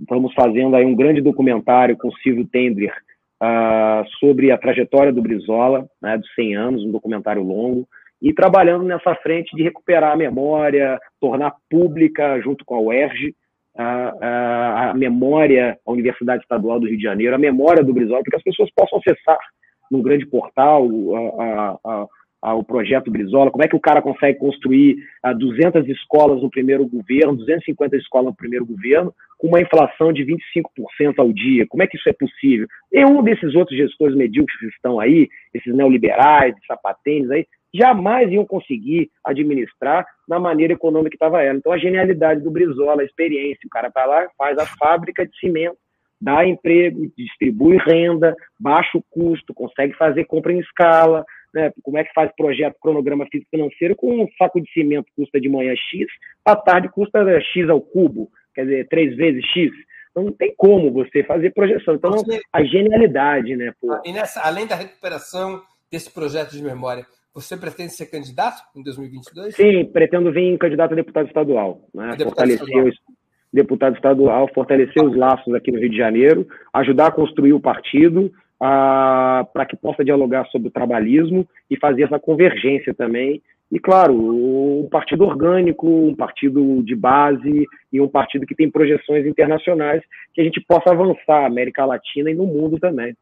Estamos fazendo aí um grande documentário com Silvio Tendler uh, sobre a trajetória do Brizola, né, dos 100 anos, um documentário longo, e trabalhando nessa frente de recuperar a memória, tornar pública, junto com a UERJ, a, a, a, memória, a Universidade Estadual do Rio de Janeiro, a memória do Brizola, para que as pessoas possam acessar num grande portal a, o projeto Brizola, como é que o cara consegue construir uh, 200 escolas no primeiro governo, 250 escolas no primeiro governo, com uma inflação de 25% ao dia, como é que isso é possível? Nenhum desses outros gestores medíocres que estão aí, esses neoliberais, sapatênis aí, jamais iam conseguir administrar na maneira econômica que estava ela. Então, a genialidade do Brizola, a experiência, o cara vai lá, faz a fábrica de cimento, dá emprego, distribui renda, baixa o custo, consegue fazer compra em escala, né? Como é que faz projeto, cronograma físico financeiro com um saco de cimento custa de manhã X, à tarde custa X ao cubo, quer dizer, três vezes X. Então não tem como você fazer projeção. Então, você... a genialidade, né? Pô.
E nessa, além da recuperação desse projeto de memória, você pretende ser candidato em 2022?
Sim, pretendo vir candidato a deputado estadual. Né? Deputado fortalecer estadual. Os, deputado estadual, fortalecer os laços aqui no Rio de Janeiro, ajudar a construir o partido, para que possa dialogar sobre o trabalhismo e fazer essa convergência também. E, claro, um partido orgânico, um partido de base e um partido que tem projeções internacionais que a gente possa avançar América Latina e no mundo também.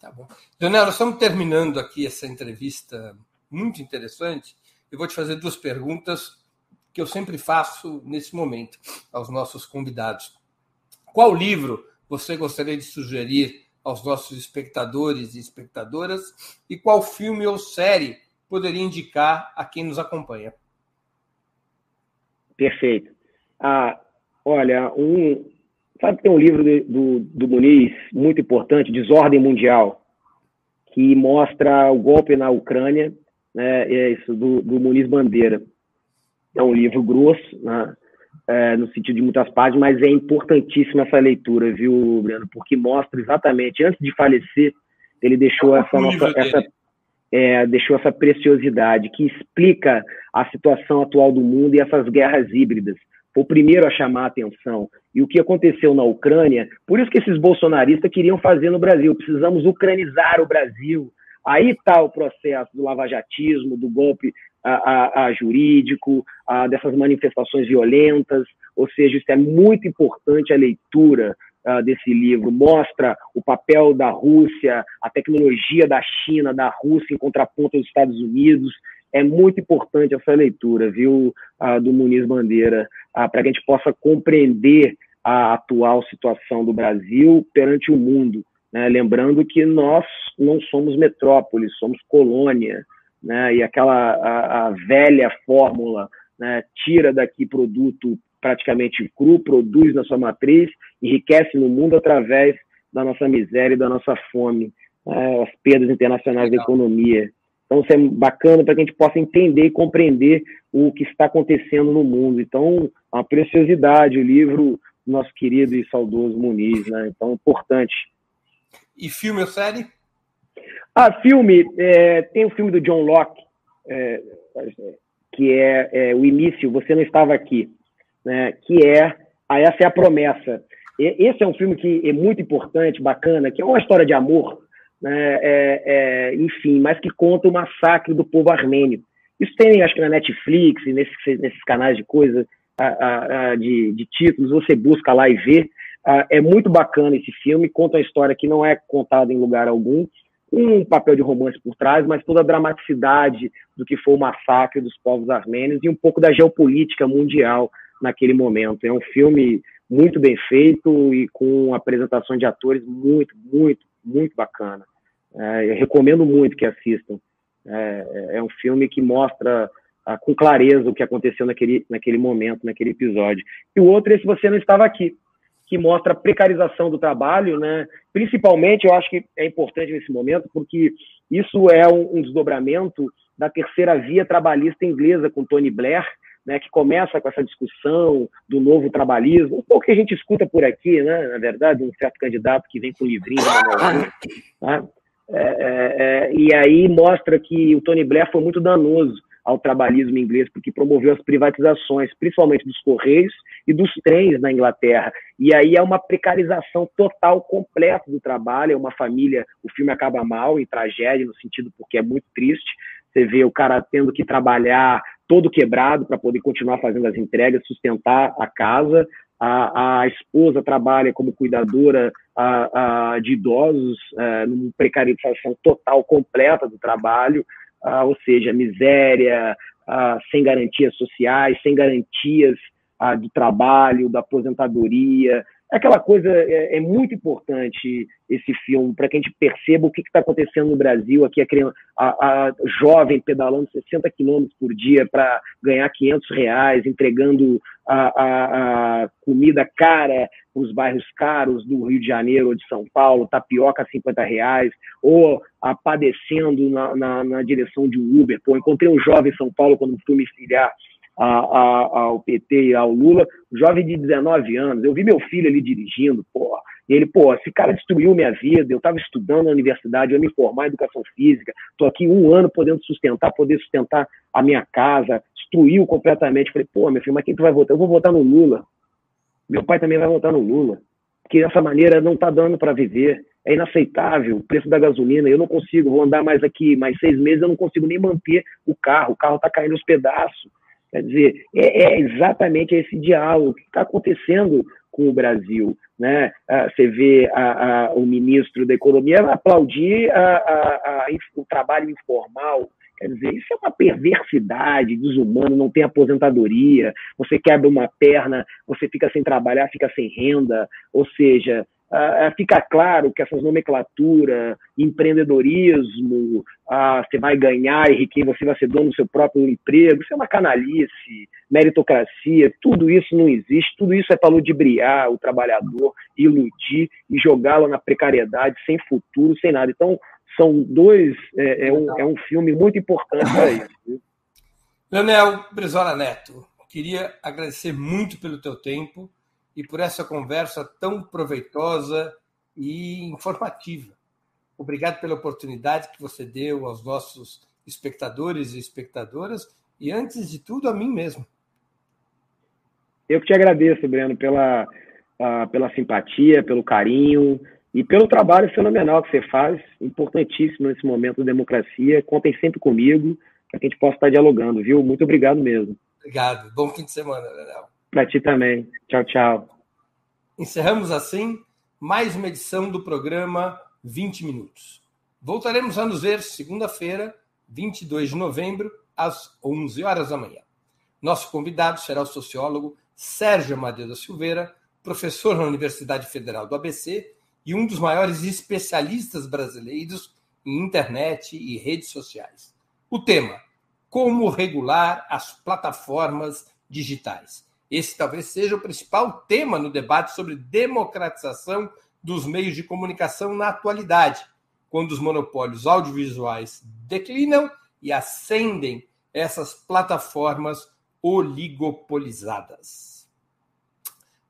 Tá bom. Nós estamos terminando aqui essa entrevista muito interessante. Eu vou te fazer duas perguntas que eu sempre faço nesse momento aos nossos convidados. Qual livro você gostaria de sugerir aos nossos espectadores e espectadoras e qual filme ou série poderia indicar a quem nos acompanha.
Perfeito. Ah, olha, um, sabe que tem um livro de, do, do Muniz muito importante, Desordem Mundial, que mostra o golpe na Ucrânia, né, é isso, do, do Muniz Bandeira. É um livro grosso, né, é, no sentido de muitas páginas, mas é importantíssima essa leitura, viu, Breno? Porque mostra exatamente, antes de falecer, ele deixou essa nossa, essa, é, deixou essa preciosidade que explica a situação atual do mundo e essas guerras híbridas. Foi o primeiro a chamar a atenção. E o que aconteceu na Ucrânia, por isso que esses bolsonaristas queriam fazer no Brasil, precisamos ucranizar o Brasil. Aí está o processo do lavajatismo, do golpe a, a, jurídico, a, dessas manifestações violentas, ou seja, isso é muito importante a leitura uh, desse livro, mostra o papel da Rússia, a tecnologia da China, da Rússia em contraponto aos Estados Unidos, é muito importante essa leitura, viu, uh, do Muniz Bandeira, uh, para que a gente possa compreender a atual situação do Brasil perante o mundo, né? lembrando que nós não somos metrópoles, somos colônia, né? E aquela a, a velha fórmula, né? Tira daqui produto praticamente cru, produz na sua matriz, enriquece no mundo através da nossa miséria e da nossa fome, né? as perdas internacionais Legal. da economia. Então, isso é bacana para que a gente possa entender e compreender o que está acontecendo no mundo. Então, uma preciosidade, o livro do nosso querido e saudoso Muniz, né? Então, importante.
E filme ou série?
Ah, filme, é, tem o filme do John Locke, é, que é, é, o início, Você Não Estava Aqui, né, que é, ah, essa é a promessa. E, esse é um filme que é muito importante, bacana, que é uma história de amor, né, é, é, enfim, mas que conta o massacre do povo armênio. Isso tem, acho que na Netflix, nesses, nesses canais de coisa, de, de, títulos, você busca lá e vê. é muito bacana esse filme, conta uma história que não é contada em lugar algum, um papel de romance por trás, mas toda a dramaticidade do que foi o massacre dos povos armênios e um pouco da geopolítica mundial naquele momento. É um filme muito bem feito e com apresentação de atores muito, muito, muito bacana. É, recomendo muito que assistam. É, é um filme que mostra ah, com clareza o que aconteceu naquele, naquele momento, naquele episódio. E o outro é Se Você Não Estava Aqui, que mostra a precarização do trabalho, né? Principalmente, eu acho que é importante nesse momento, porque isso é um, um desdobramento da terceira via trabalhista inglesa com Tony Blair, né, que começa com essa discussão do novo trabalhismo, um pouco que a gente escuta por aqui, né, na verdade, um certo candidato que vem com livrinho, tá? é, é, é, e aí mostra que o Tony Blair foi muito danoso ao trabalhismo inglês, porque promoveu as privatizações, principalmente dos correios e dos trens na Inglaterra. E aí é uma precarização total, completa do trabalho, é uma família, o filme acaba mal, em tragédia, no sentido porque é muito triste, você vê o cara tendo que trabalhar todo quebrado para poder continuar fazendo as entregas, sustentar a casa, a, a esposa trabalha como cuidadora a, a, de idosos, é, numa precarização total, completa do trabalho, ah, ou seja, miséria, ah, sem garantias sociais, sem garantias ah, do trabalho, da aposentadoria. Aquela coisa é, é muito importante esse filme para que a gente perceba o que está acontecendo no Brasil. Aqui a, criança, a, a jovem pedalando 60 quilômetros por dia para ganhar 500 reais, entregando a, a, comida cara os bairros caros do Rio de Janeiro ou de São Paulo, tapioca a 50 reais, ou padecendo na, na, na, direção de um Uber. Pô, encontrei um jovem em São Paulo quando fui me filiar a, a, ao PT e ao Lula, jovem de 19 anos. Eu vi meu filho ali dirigindo, pô, e ele, pô, esse cara destruiu minha vida, eu estava estudando na universidade, eu me formar em educação física, estou aqui um ano podendo sustentar, poder sustentar a minha casa, destruiu completamente. Falei, pô, meu filho, mas quem tu vai votar? Eu vou votar no Lula. Meu pai também vai votar no Lula, porque dessa maneira não está dando para viver. É inaceitável o preço da gasolina. Eu não consigo, vou andar mais aqui, mais seis meses, eu não consigo nem manter o carro. O carro está caindo aos pedaços. Quer dizer, é, é exatamente esse diálogo que está acontecendo com o Brasil. Né? Ah, você vê a, a, o ministro da Economia aplaudir a, o trabalho informal Quer dizer, isso é uma perversidade desumana, não tem aposentadoria, você quebra uma perna, você fica sem trabalhar, fica sem renda, ou seja, Uh, fica claro que essas nomenclaturas, empreendedorismo, uh, você vai ganhar e quem você vai ser dono do seu próprio emprego, isso é uma canalice, meritocracia, tudo isso não existe, tudo isso é para ludibriar o trabalhador, iludir e jogá-lo na precariedade, sem futuro, sem nada. Então, são dois. É, é, um, é um filme muito importante para isso.
Leonel Brizola Neto, queria agradecer muito pelo teu tempo e por essa conversa tão proveitosa e informativa. Obrigado pela oportunidade que você deu aos nossos espectadores e espectadoras e, antes de tudo, a mim mesmo.
Eu que te agradeço, Breno, pela, uh, pela simpatia, pelo carinho, e pelo trabalho fenomenal que você faz, importantíssimo nesse momento da democracia. Contem sempre comigo, para que a gente possa estar dialogando, viu? Muito obrigado mesmo.
Obrigado. Bom fim de semana, Daniel.
Para ti também. Tchau, tchau.
Encerramos assim mais uma edição do programa 20 Minutos. Voltaremos a nos ver segunda-feira, 22 de novembro, às 11 horas da manhã. Nosso convidado será o sociólogo Sérgio Amadeu da Silveira, professor na Universidade Federal do ABC e um dos maiores especialistas brasileiros em internet e redes sociais. O tema: como regular as plataformas digitais. Esse talvez seja o principal tema no debate sobre democratização dos meios de comunicação na atualidade, quando os monopólios audiovisuais declinam e ascendem essas plataformas oligopolizadas.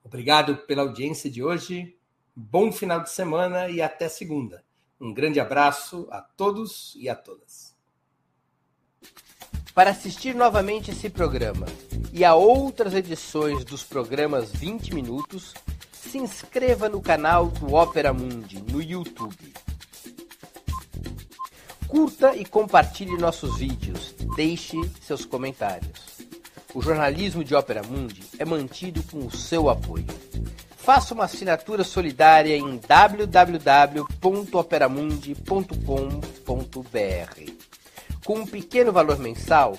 Obrigado pela audiência de hoje. Bom final de semana e até segunda. Um grande abraço a todos e a todas.
Para assistir novamente esse programa e a outras edições dos programas 20 Minutos, se inscreva no canal do Opera Mundi no YouTube. Curta e compartilhe nossos vídeos. Deixe seus comentários.
O jornalismo de Ópera Mundi é mantido com o seu apoio. Faça uma assinatura solidária em www.operamundi.com.br. Com um pequeno valor mensal,